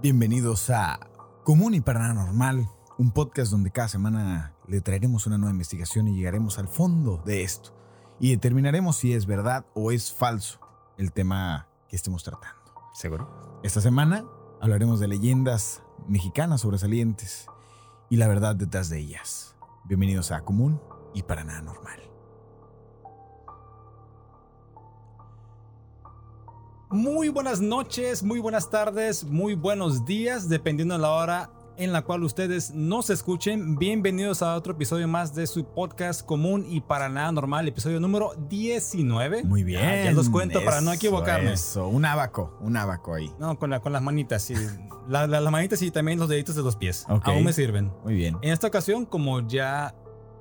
Bienvenidos a Común y Paranormal, un podcast donde cada semana le traeremos una nueva investigación y llegaremos al fondo de esto y determinaremos si es verdad o es falso el tema que estemos tratando. ¿Seguro? Esta semana hablaremos de leyendas mexicanas sobresalientes y la verdad detrás de ellas. Bienvenidos a Común y Paranormal. Muy buenas noches, muy buenas tardes, muy buenos días, dependiendo de la hora en la cual ustedes nos escuchen. Bienvenidos a otro episodio más de su podcast común y para nada normal, episodio número 19. Muy bien. Ya, ya los cuento para no equivocarme. Eso, un abaco, un abaco ahí. No, con, la- con las manitas, sí. La- la- las manitas y también los deditos de los pies. Ok. Aún me sirven. Muy bien. En esta ocasión, como ya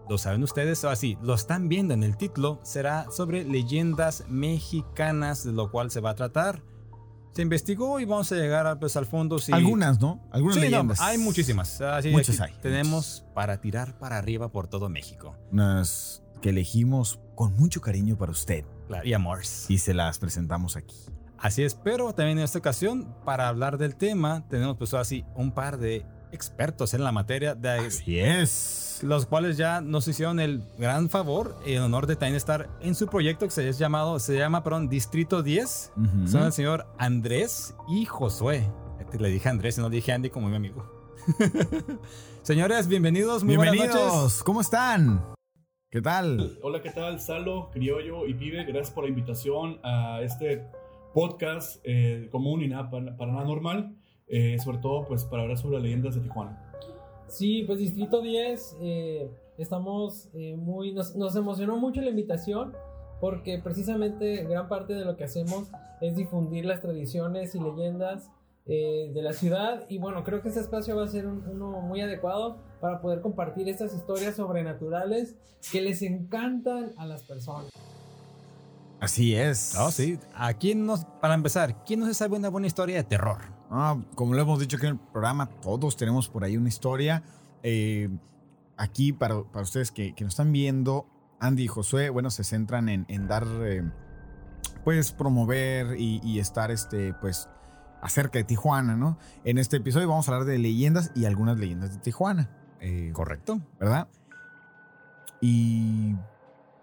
lo saben ustedes, o así, lo están viendo en el título, será sobre leyendas mexicanas, de lo cual se va a tratar. Se investigó y vamos a llegar a, pues, al fondo. Si, Algunas, ¿no? Algunas Sí, no, leyendas. hay muchísimas. Así, Muchas aquí hay, Tenemos para tirar para arriba por todo México. Unas que elegimos con mucho cariño para usted Claro, y amores. y se las presentamos aquí. Así es, pero también en esta ocasión, para hablar del tema, tenemos pues así un par de expertos en la materia, de, Así es. Los cuales ya nos hicieron el gran favor y el honor de también estar en su proyecto que se, es llamado, se llama perdón, Distrito 10. Ujú. Son el señor Andrés y Josué. Le dije Andrés y no dije Andy como mi amigo. Señores, bienvenidos, muy buenas noches. Bienvenidos. ¿Cómo están? ¿Qué tal? Hola, ¿qué tal? Salo, Criollo y Pibe, gracias por la invitación a este podcast eh, común y nada para, para nada normal, eh, sobre todo pues para hablar sobre las leyendas de Tijuana. Sí, pues Distrito 10, eh, estamos eh, muy, nos, nos emocionó mucho la invitación porque precisamente gran parte de lo que hacemos es difundir las tradiciones y leyendas eh, de la ciudad y bueno, creo que este espacio va a ser un- uno muy adecuado para poder compartir estas historias sobrenaturales que les encantan a las personas. Así es. Oh, sí. ¿A quién nos, para empezar, quién no se sabe una buena historia de terror? Ah, como lo hemos dicho aquí en el programa, todos tenemos por ahí una historia. Eh, aquí, para, para ustedes que, que nos están viendo, Andy y Josué, bueno, se centran en, en dar, eh, pues, promover y, y estar, este, pues, acerca de Tijuana, ¿no? En este episodio vamos a hablar de leyendas y algunas leyendas de Tijuana. eh, Correcto. ¿Verdad? Y,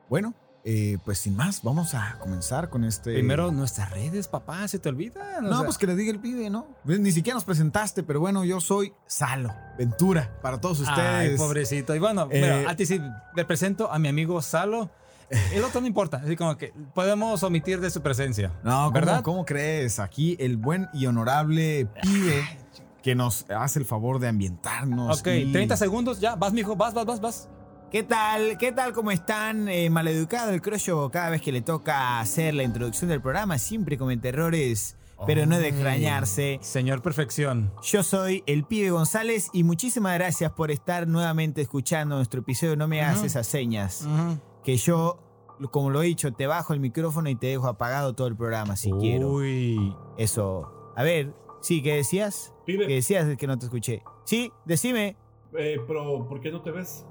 bueno, eh, pues, sin más, vamos a comenzar con este... Primero, nuestras redes, papá, ¿se te olvida? No, pues que le diga el pibe, ¿no? Ves, Ni siquiera nos presentaste, pero bueno, yo soy Salo, Ventura, para todos ustedes. Ay, pobrecito. Y bueno, Eh, mira, a ti sí le presento a mi amigo Salo. El otro no importa, así como que podemos omitir de su presencia. No, ¿cómo, ¿verdad? ¿cómo crees? Aquí el buen y honorable pibe que nos hace el favor de ambientarnos. Ok, y- 30 segundos, ya, vas, mijo, vas, vas, vas, vas. ¿Qué tal? ¿Qué tal? ¿Cómo están? Eh, maleducado el crollo cada vez que le toca hacer la introducción del programa siempre comete errores, pero no de extrañarse. Señor Perfección. Yo soy el pibe González y muchísimas gracias por estar nuevamente escuchando nuestro episodio. No me hagas Ujú. esas señas. Que yo, como lo he dicho, te bajo el micrófono y te dejo apagado todo el programa si quiero. Uy. Eso. A ver, sí, ¿qué decías? Pibe, ¿Qué decías que no te escuché? Sí, decime. eh, pero ¿por qué no te ves?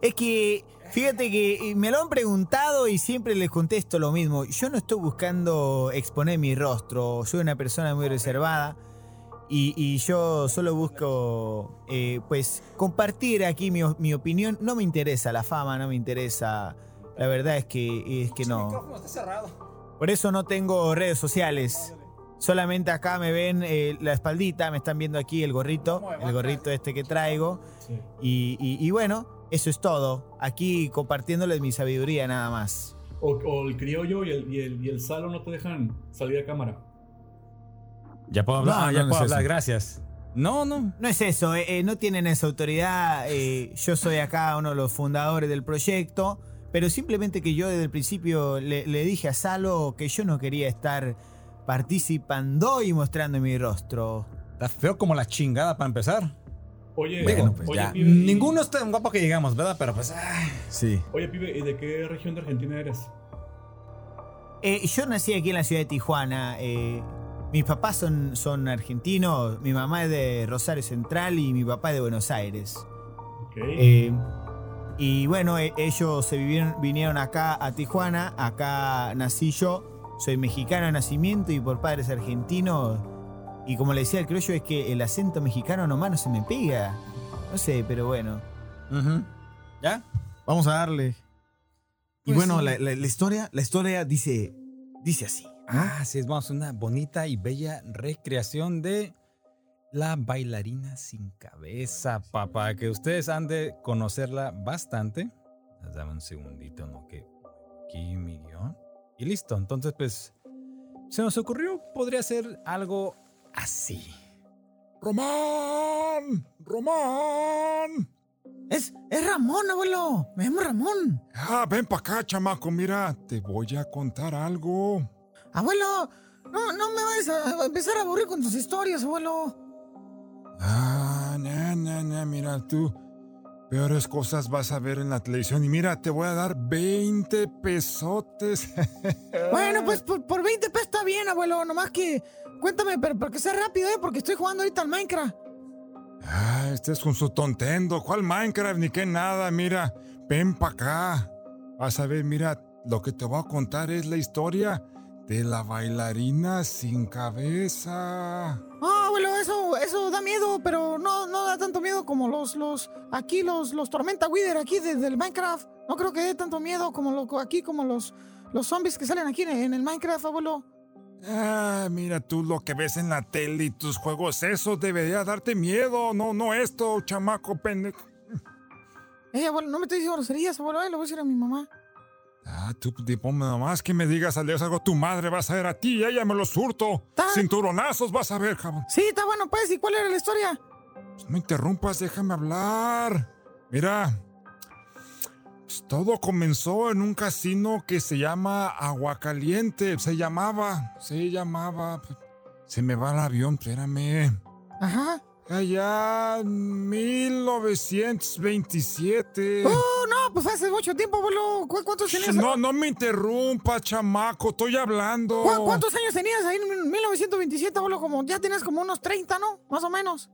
Es que, fíjate que eh, me lo han preguntado y siempre les contesto lo mismo. Yo no estoy buscando exponer mi rostro. Soy una persona muy reservada. Y, y yo solo busco, eh, pues, compartir aquí mi, mi opinión. No me interesa la fama, no me interesa. La verdad es que, es que no. Por eso no tengo redes sociales. Solamente acá me ven eh, la espaldita, me están viendo aquí el gorrito, el gorrito este que traigo. Y- y bueno, eso es todo. Aquí compartiéndoles mi sabiduría nada más. O, o el Criollo y el, y, el, y el Salo no te dejan salir a cámara. Ya puedo hablar, No, Ah, no, ya no puedo es hablar, eso. gracias. No, no. No es eso, eh, eh, no tienen esa autoridad. eh, yo soy acá uno de los fundadores del proyecto. Pero simplemente que yo desde el principio le, le dije a Salo que yo no quería estar participando y mostrando mi rostro. Está feo como la chingada para empezar. Oye, Bueno, pues oye, ya. Pibe, y- Ninguno es tan guapo que llegamos, ¿verdad? Pero pues. ay. Sí. Oye, Pibe, ¿y de qué región de Argentina eres? Eh, yo nací aquí en la ciudad de Tijuana. eh, mis papás son, son argentinos. Mi mamá es de Rosario Central y mi papá es de Buenos Aires. Ok. Eh, y bueno, eh, ellos se vivieron, vinieron acá a Tijuana. Acá nací yo. Soy mexicano de nacimiento y por padres argentinos. Y como le decía el criollo, es que el acento mexicano nomás no se me pega. No sé, pero bueno. ¿Ya? Vamos a darle. Y Pues bueno, sí. la, la- la historia, la historia dice, dice así. Ah, sí, vamos a una bonita y bella recreación de la bailarina sin cabeza, papá, que ustedes han de conocerla bastante. Dame un segundito, ¿no? Que aquí mi guion. Y listo, entonces pues se nos ocurrió, podría ser algo así. Román, Román. Es, es Ramón, abuelo. Me llamo Ramón. Ah, ven para acá, chamaco. Mira, te voy a contar algo. Abuelo, no, no me vayas a empezar a aburrir con tus historias, abuelo. Ah, na, na, na, mira tú. Peores cosas vas a ver en la televisión. Y mira, te voy a dar 20 pesotes. Bueno, pues por, por 20 pesos está bien, abuelo. Nomás que cuéntame, pero, pero que sea rápido, ¿eh? Porque estoy jugando ahorita al Minecraft. Ah, este es con su tontendo. ¿Cuál Minecraft ni qué nada? Mira, ven para acá. Vas a ver, mira, lo que te voy a contar es la historia de la bailarina sin cabeza. Ah, abuelo, eso, eso da miedo, pero no, no da tanto miedo como los, los, aquí los, los Tormenta Wither aquí de- del Minecraft. No creo que dé tanto miedo como lo, aquí como los, los zombies que salen aquí en, en el Minecraft, abuelo. Ah, mira tú lo que ves en la tele y tus juegos, eso debería darte miedo, no, no esto, chamaco pendejo. Eh, abuelo, no me estoy diciendo groserías, abuelo, eh, lo voy a decir a mi mamá. Ah, tú tipo nomás que me digas al Dios algo, tu madre vas a ver a ti, ella me lo surto. Ta- Cinturonazos vas a ver, cabrón. Sí, está bueno, pues, ¿y cuál era la historia? Pues no interrumpas, déjame hablar. Mira, todo comenzó en un casino que se llama Aguacaliente. Se llamaba, se llamaba. Se me va el avión, espérame. Ajá. Allá en 1927. Oh, no, pues hace mucho tiempo, abuelo. ¿Cu- ¿Cuántos tenías? No, no me interrumpa, chamaco, estoy hablando. ¿Cu- ¿Cuántos años tenías ahí en 1927, abuelo? Como, ya tenías como unos 30, ¿no? Más o menos.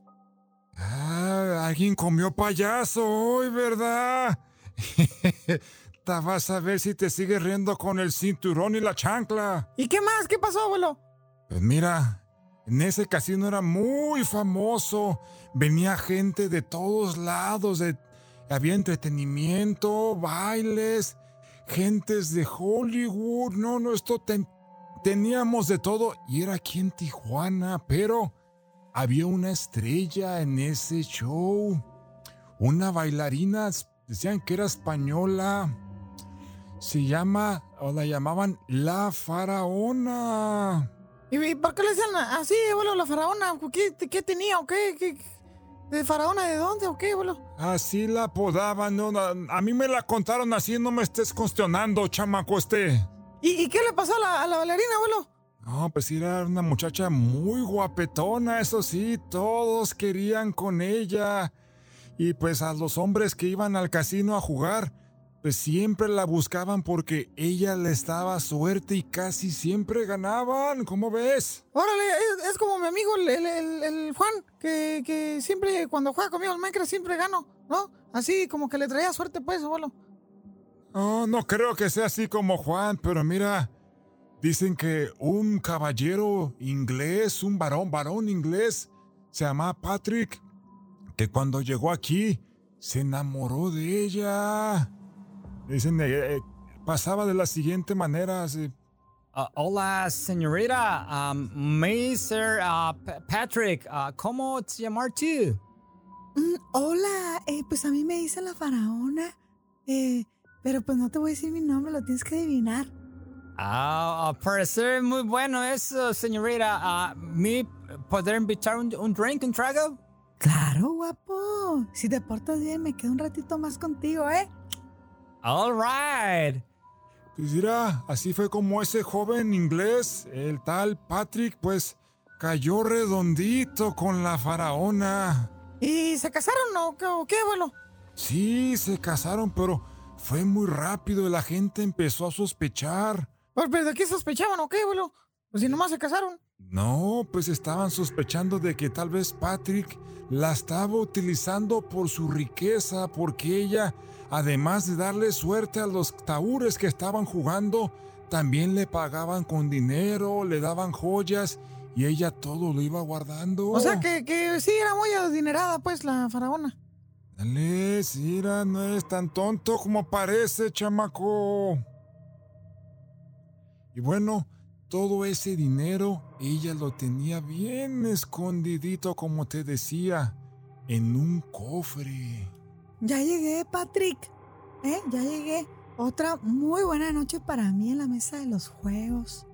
Ah, alguien comió payaso hoy, ¿verdad? Te vas a ver si te sigues riendo con el cinturón y la chancla. ¿Y qué más? ¿Qué pasó, abuelo? Pues mira, en ese casino era muy famoso. Venía gente de todos lados. de- había entretenimiento, bailes, gentes de Hollywood. No, no, esto ten- teníamos de todo. Y era aquí en Tijuana, pero había una estrella en ese show. Una bailarina, decían que era española. Se llama, o la llamaban La Faraona. ¿Y por qué le decían así, abuelo, la faraona? ¿Qué, qué tenía o qué? ¿Qué- ¿De faraona de dónde o qué, abuelo? Así la apodaban, no, no, a mí me la contaron así, no me estés cuestionando, chamaco este. ¿Y, y qué le pasó a la, a la bailarina, abuelo? No, pues era una muchacha muy guapetona, eso sí, todos querían con ella. Y pues a los hombres que iban al casino a jugar, pues siempre la buscaban porque ella les daba suerte y casi siempre ganaban, ¿cómo ves? Órale, es, es como mi amigo el, el- el- el Juan, que, que siempre cuando juega conmigo al Minecraft siempre gano, ¿no? Así como que le traía suerte, pues, abuelo. Oh, no creo que sea así como Juan, pero mira, dicen que un caballero inglés, un varón, varón inglés, se llama Patrick, que cuando llegó aquí se enamoró de ella. Dicen, eh, eh, pasaba de la siguiente manera, así, Ah, hola, señorita. Um, Mr. ah, Pa- Patrick, ah, ¿cómo te llamar tú? Mm, hola, eh, pues a mí me dice la faraona, eh, pero pues no te voy a decir mi nombre, lo tienes que adivinar. Ah, parece muy bueno eso, señorita. ¿Me poder invitar un, un drink, un trago? Claro, guapo. Si te portas bien, me quedo un ratito más contigo, ¿eh? All right. Pues mira, así fue como ese joven inglés, el tal Patrick, pues cayó redondito con la faraona. ¿Y se casaron o qué, o qué, abuelo? Sí, se casaron, pero fue muy rápido y la gente empezó a sospechar. Pues, ¿Pero de qué sospechaban o qué, abuelo? Pues si nomás se casaron. No, pues estaban sospechando de que tal vez Patrick la estaba utilizando por su riqueza, porque ella, además de darle suerte a los taúres que estaban jugando, también le pagaban con dinero, le daban joyas y ella todo lo iba guardando. O sea que, que sí, era muy adinerada, pues, la faraona. Dale, Sira, no es tan tonto como parece, chamaco. Y bueno, todo ese dinero ella lo tenía bien escondidito, como te decía, en un cofre. Ya llegué, Patrick. ¿Eh? Ya llegué. Otra muy buena noche para mí en la mesa de los juegos.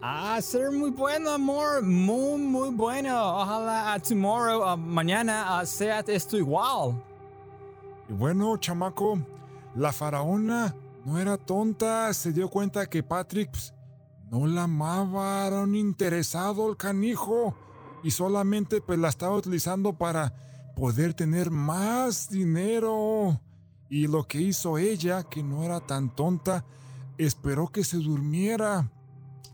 Ah, ser muy bueno, amor. Muy, muy bueno. Ojalá a tomorrow, a mañana, a sea esto igual. Y bueno, chamaco, la faraona no era tonta, se dio cuenta que Patrick pues, no la amaba, era un interesado el canijo y solamente pues la estaba utilizando para poder tener más dinero. Y lo que hizo ella, que no era tan tonta, esperó que se durmiera.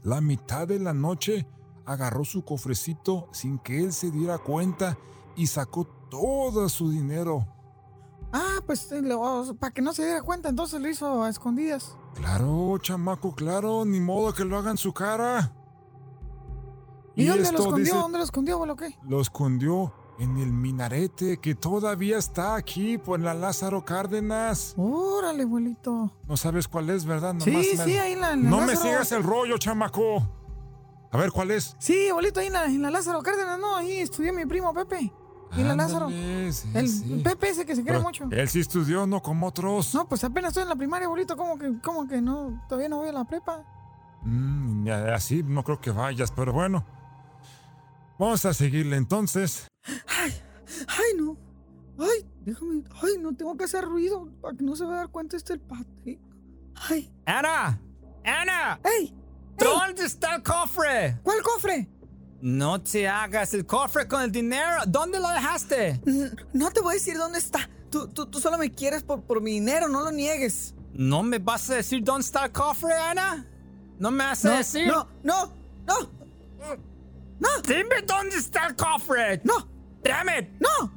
La mitad de la noche agarró su cofrecito sin que él se diera cuenta y sacó todo su dinero. Ah, pues para que no se diera cuenta, entonces lo hizo a escondidas. Claro, chamaco, claro, ni modo que lo haga en su cara. ¿Y, dónde lo escondió? dice- ¿Dónde lo escondió, o lo qué? Lo escondió en el minarete que todavía está aquí por la Lázaro Cárdenas. Órale, abuelito. No sabes cuál es, ¿verdad? Sí, sí, ahí la, No me sigas el rollo, chamaco. A ver, ¿cuál es? Sí, abuelito, ahí en la, en la Lázaro Cárdenas, no, ahí estudió mi primo Pepe. Y la Lázaro. Sí, El sí. Pepe ese que se quiere Pero mucho. Él sí estudió, no como otros. No, pues apenas estoy en la primaria, abuelito, ¿cómo que, cómo que no? Todavía no voy a la prepa. Mm, así no creo que vayas, pero bueno. Vamos a seguirle entonces. Ay, ay, no. Ay, déjame. Ay, no tengo que hacer ruido para que no se vaya a dar cuenta este el Patrick. Ay, Ana, Ana, ¡ey! ¿dónde está el cofre? ¿Cuál cofre? No te hagas el cofre con el dinero. ¿Dónde lo dejaste? No te voy a decir dónde está. Tú, tú, tú solo me quieres por, por mi dinero, no lo niegues. ¿No me vas a decir dónde está el cofre, Ana? ¿No me vas a No, decir? no, no, no, Dime dónde está el cofre. no, Damn it. no.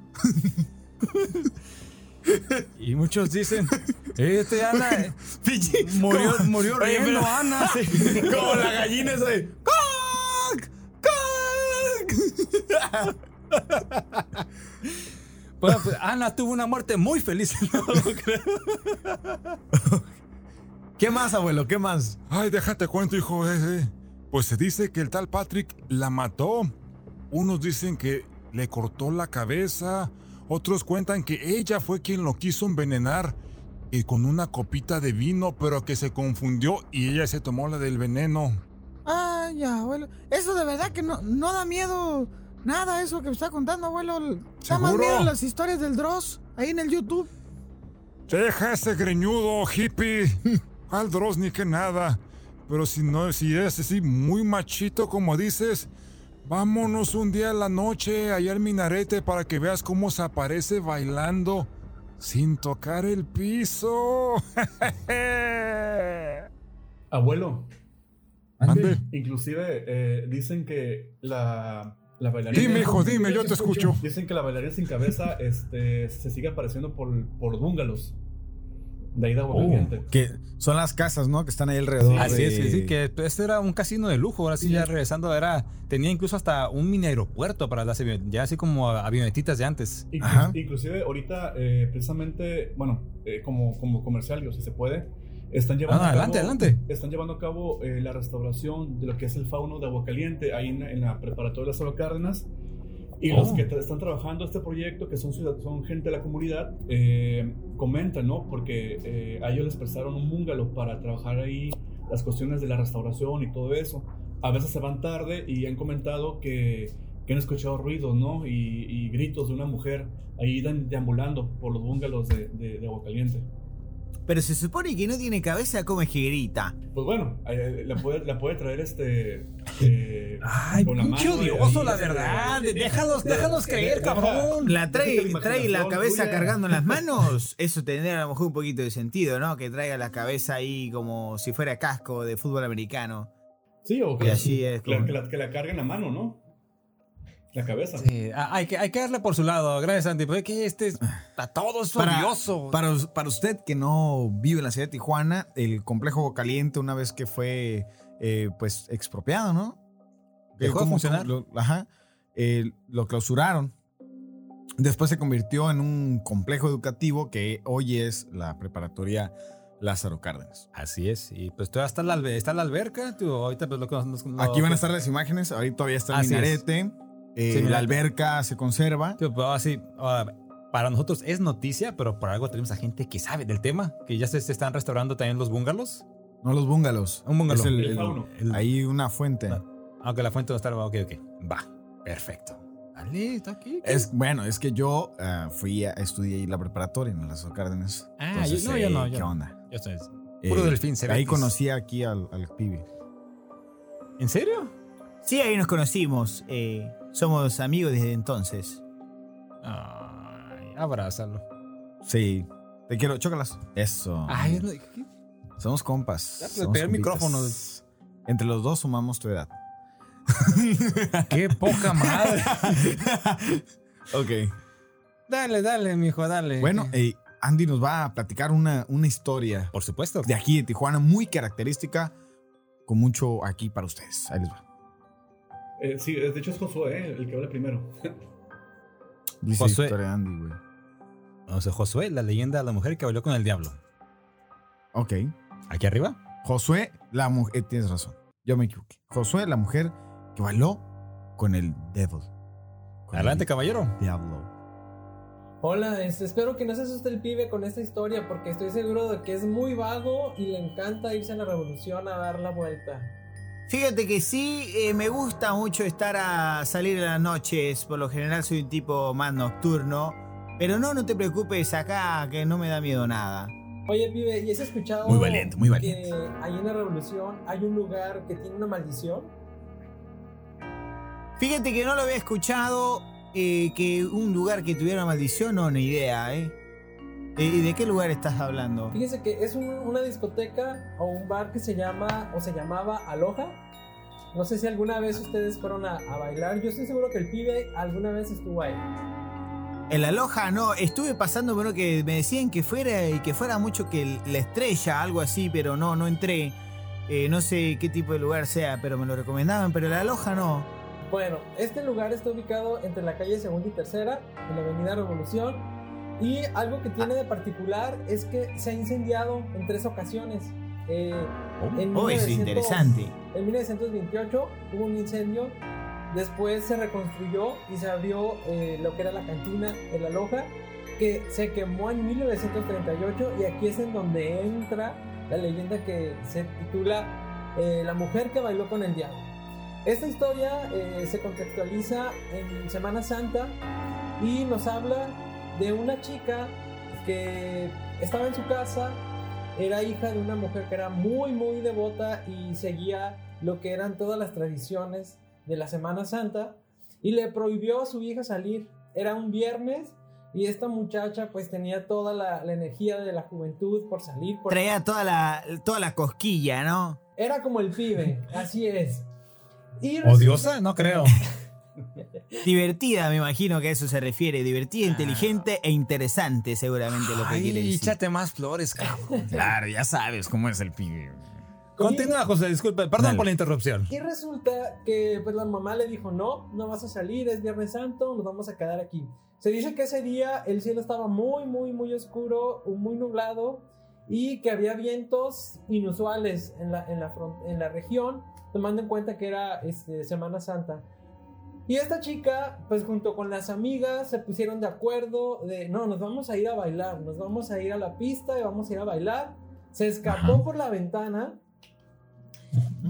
Y muchos dicen, este Ana murió, murió riendo, Ana. Como la gallina esa de. Bueno, pues, Ana tuvo una muerte muy feliz. No lo creo. ¿Qué más, abuelo? ¿Qué más? Ay, déjate cuento, hijo. eh, eh. Pues se dice que el tal Patrick la mató. Unos dicen que le cortó la cabeza. Otros cuentan que ella fue quien lo quiso envenenar y con una copita de vino, pero que se confundió y ella se tomó la del veneno. Ay, abuelo. Eso de verdad que no, no da miedo nada eso que me está contando, abuelo. Da más miedo las historias del Dross ahí en el YouTube. Deja ese greñudo, hippie. Al Dross ni que nada. Pero si no, si es así muy machito como dices, vámonos un día a la noche allá al minarete para que veas cómo se aparece bailando sin tocar el piso. Abuelo, Ande. inclusive eh, dicen que la, la bailarina... Dime, hijo, dime, yo te escucho. Dicen que la bailarina sin cabeza este, se sigue apareciendo por, por los bungalows. De ahí de agua caliente. Que son las casas, ¿no? Que están ahí alrededor. Así de- es, sí, sí, que este era un casino de lujo. Ahora sí, ya regresando, era, tenía incluso hasta un mini aeropuerto para las avionetas, ya así como avionetitas de antes. Inclu- Ajá. Inclusive ahorita, eh, precisamente, bueno, eh, como, como comercial, si se puede, están llevando Ah, adelante, cabo, adelante. Están llevando a cabo eh, la restauración de lo que es el fauno de Aguacaliente, ahí en, en la preparatoria de Solo Cárdenas. Y los Oh. que tra- están trabajando este proyecto, que son, son gente de la comunidad, eh, comentan, ¿no? Porque eh, a ellos les prestaron un bungalow para trabajar ahí las cuestiones de la restauración y todo eso. A veces se van tarde y han comentado que, que han escuchado ruidos, ¿no? Y, y gritos de una mujer ahí deambulando por los bungalows de, de, de Aguacaliente. Pero se supone que no tiene cabeza, que grita. Pues bueno, eh, la, puede, la puede traer este... eh, Ay, con la pinche mano odioso, la verdad. Déjalos, déjalos creer, cabrón. La trae, trae la cabeza tuya. cargando en las manos. Eso tendría a lo mejor un poquito de sentido, ¿no? Que traiga la cabeza ahí como si fuera casco de fútbol americano. Sí, o que, así es como- que la, que la cargue en la mano, ¿no? La cabeza. Sí, ah, hay, que, hay que darle por su lado. Gracias, Santi. Porque que este es- a todos Para, para, para usted que no vive en la ciudad de Tijuana, el complejo caliente, una vez que fue eh, pues expropiado, ¿no? que ¿Dejó de funcionar? lo- ajá. eh, lo clausuraron. Después se convirtió en un complejo educativo que hoy es la preparatoria Lázaro Cárdenas. Así es. Y pues todavía está la, está la alberca. Tú, ahorita pues lo que nos- nos- Aquí van a lo- estar las imágenes. Ahorita todavía está el Así es. Eh, Sí, la alberca se conserva. Tío, pero así, para nosotros es noticia, pero por algo tenemos a gente que sabe del tema, que ya se, se están restaurando también los bungalows. No los bungalows. Un bungalow. Es el- El el- fauno. El- Hay una fuente. Ah. Aunque la fuente no está, ok, ok. Va, perfecto. Dale, está aquí. Es, bueno, es que yo ah, fui a estudiar ahí la preparatoria en Lázaro Cárdenas. Ah, Entonces, yo- no, eh, yo no, yo ¿Qué no. onda? Ya sabes. Eh, Puro delfín, Ahí Cebetis. conocí aquí al, al pibe. ¿En serio? Sí, ahí nos conocimos. eh, somos amigos desde entonces. Ay, abrázalo. Sí. Te quiero, chócalas. Eso. Ay, no, ¿qué? Somos compas. Ya, somos el micrófono. Entre los dos sumamos tu edad. qué poca madre. ok. dale, dale, mijo, dale. Bueno, eh, Andy nos va a platicar una, una historia por supuesto. de aquí de Tijuana muy característica, con mucho aquí para ustedes. Ahí les va. Eh, sí, de hecho es Josué eh, el que habla primero. Dice Josué. historia Andy, güey. O sea, Josué, la leyenda de la mujer que bailó con el diablo. Ok. Aquí arriba. Josué, la mujer. tienes razón. Yo me equivoqué. Josué, la mujer que bailó con el devil. Con Adelante, el caballero. Diablo. Hola, espero que no se asuste el pibe con esta historia porque estoy seguro de que es muy vago y le encanta irse a la revolución a dar la vuelta. Fíjate que sí, eh, me gusta mucho estar a salir en las noches. Por lo general soy un tipo más nocturno. Pero no, no te preocupes acá, que no me da miedo nada. Oye, pibe, ¿y has escuchado Muy valiente, muy valiente. que ahí en la revolución hay un lugar que tiene una maldición? Fíjate que no lo había escuchado, eh, que un lugar que tuviera una maldición, no, ni idea, ¿eh? ¿Y de qué lugar estás hablando? Fíjense que es un- una discoteca o un bar que se llama o se llamaba Aloha. No sé si alguna vez ustedes fueron a, a bailar. Yo estoy seguro que el pibe alguna vez estuvo ahí. En la Loja, no, estuve pasando, bueno, que me decían que fuera y que fuera mucho que el- la estrella, algo así, pero no, no entré. Eh, no sé qué tipo de lugar sea, pero me lo recomendaban, pero la Loja no. Bueno, este lugar está ubicado entre la calle Segunda y Tercera, en la avenida Revolución. Y algo que tiene de particular es que se ha incendiado en tres ocasiones. Eh, en Oh, es 1900 interesante. En 1928 hubo un incendio, después se reconstruyó y se abrió eh, lo que era la cantina de la Loja, que se quemó en 1938 y aquí es en donde entra la leyenda que se titula eh, La mujer que bailó con el diablo. Esta historia eh, se contextualiza en Semana Santa y nos habla de una chica que estaba en su casa, era hija de una mujer que era muy muy devota y seguía lo que eran todas las tradiciones de la Semana Santa y le prohibió a su hija salir. Era un viernes y esta muchacha pues tenía toda la, la energía de la juventud por salir. Por... Traía toda la, toda la cosquilla, ¿no? Era como el pibe, así es. Y resulta- ¿Odiosa? No creo. Divertida, me imagino que a eso se refiere. Divertida, inteligente e interesante, seguramente lo que quiere Ay, decir. échate más flores, cabrón. Claro, ya sabes cómo es el pibe. Continúa, José, disculpe. Perdón Dale. por la interrupción. Y resulta que pues la mamá le dijo, no, no vas a salir, es Viernes Santo, nos vamos a quedar aquí. Se dice que ese día el cielo estaba muy, muy, muy oscuro, muy nublado y que había vientos inusuales en la, en la, en la región, tomando en cuenta que era este, Semana Santa. Y esta chica, pues junto con las amigas, se pusieron de acuerdo de, no, nos vamos a ir a bailar, nos vamos a ir a la pista y vamos a ir a bailar. Se escapó Ajá. por la ventana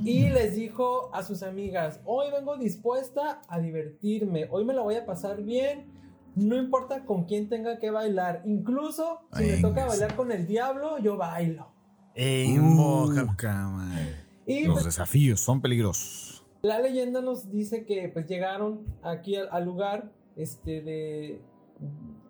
y les dijo a sus amigas, hoy vengo dispuesta a divertirme, hoy me la voy a pasar bien, no importa con quién tenga que bailar, incluso si me toca bailar con el diablo, yo bailo. Ey, Uh, Y Los pues, desafíos son peligrosos. La leyenda nos dice que pues llegaron aquí al, al lugar este de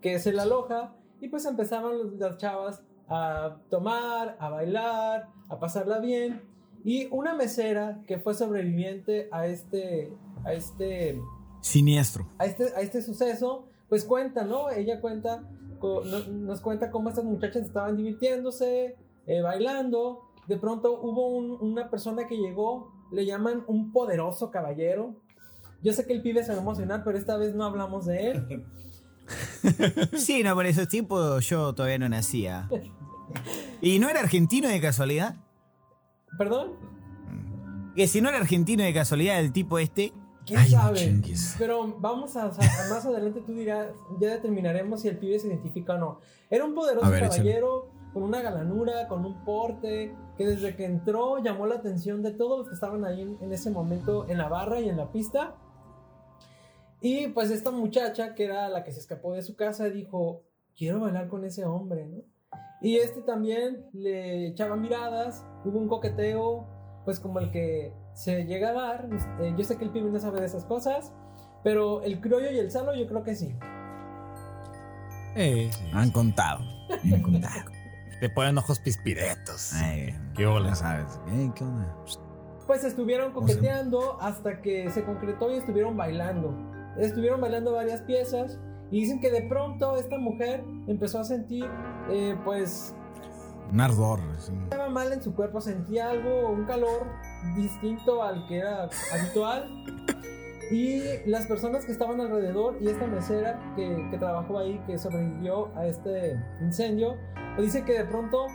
que se la aloja y pues empezaron los- las chavas a tomar, a bailar, a pasarla bien y una mesera que fue sobreviviente a este a este Siniestro. a este, a este suceso, pues cuenta, ¿no? Ella cuenta, nos cuenta cómo estas muchachas estaban divirtiéndose, eh, bailando. De pronto hubo un- una persona que llegó le llaman un poderoso caballero. Yo sé que el pibe se va a emocionar, pero esta vez no hablamos de él. Sí, no, por esos tiempos yo todavía no nacía. ¿Y no era argentino de casualidad? ¿Perdón? Que si no era argentino de casualidad el tipo este. ¿Quién Ay, sabe? Pero vamos a, más adelante tú dirás, ya determinaremos si el pibe se identifica o no. Era un poderoso ver, caballero con una galanura, con un porte, que desde que entró llamó la atención de todos los que estaban ahí en, en ese momento en la barra y en la pista. Y pues esta muchacha, que era la que se escapó de su casa, dijo, quiero bailar con ese hombre, ¿no? Y este también le echaba miradas, hubo un coqueteo, pues como el que se llega a dar. Eh, yo sé que el pibe no sabe de esas cosas, pero el criollo y el salo yo creo que sí. Eh, sí. Han contado. Han contado. Te ponen ojos pispiretos. Ay, Qué hola. ya sabes. Eh, ¿Qué onda? Pues estuvieron coqueteando hasta que se concretó y estuvieron bailando. Estuvieron bailando varias piezas y dicen que de pronto esta mujer empezó a sentir, eh, pues, Un ardor. sí. estaba mal en su cuerpo, sentía algo, un calor distinto al que era habitual. Y las personas que estaban alrededor y esta mesera que, que trabajó ahí, que sobrevivió a este incendio, dice que de pronto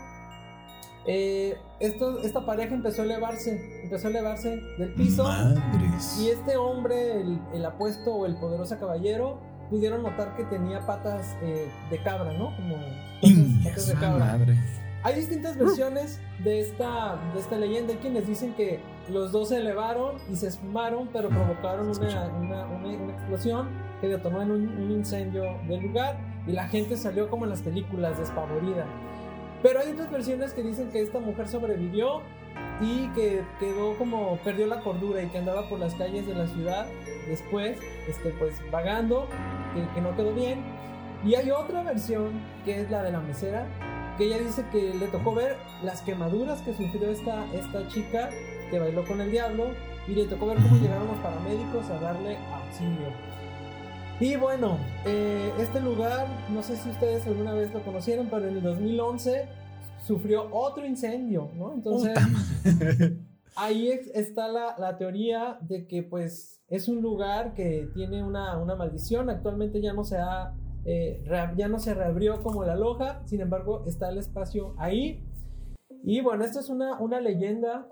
eh, esto, esta pareja empezó a elevarse, empezó a elevarse del piso. Madres. Y este hombre, el, el apuesto o el poderoso caballero, pudieron notar que tenía patas eh, de cabra, ¿no? Como patas, patas de cabra. Madre. Hay distintas versiones de esta, de esta leyenda. Hay quienes dicen que los dos se elevaron y se esfumaron, pero provocaron una, una- una- una explosión que detonó en un, un incendio del lugar y la gente salió como en las películas, despavorida. Pero hay otras versiones que dicen que esta mujer sobrevivió y que quedó como perdió la cordura y que andaba por las calles de la ciudad después, este, pues vagando, que, que no quedó bien. Y hay otra versión que es la de la mesera, que ella dice que le tocó ver las quemaduras que sufrió esta, esta chica que bailó con el diablo y le tocó ver cómo llegaron los paramédicos a darle auxilio. Y bueno, eh, este lugar, no sé si ustedes alguna vez lo conocieron, pero en el 2011 sufrió otro incendio, ¿no? Entonces, ahí está la, la teoría de que pues es un lugar que tiene una, una maldición, actualmente ya no se ha eh, ya no se reabrió como la loja, sin embargo está el espacio ahí. Y bueno, esta es una, una leyenda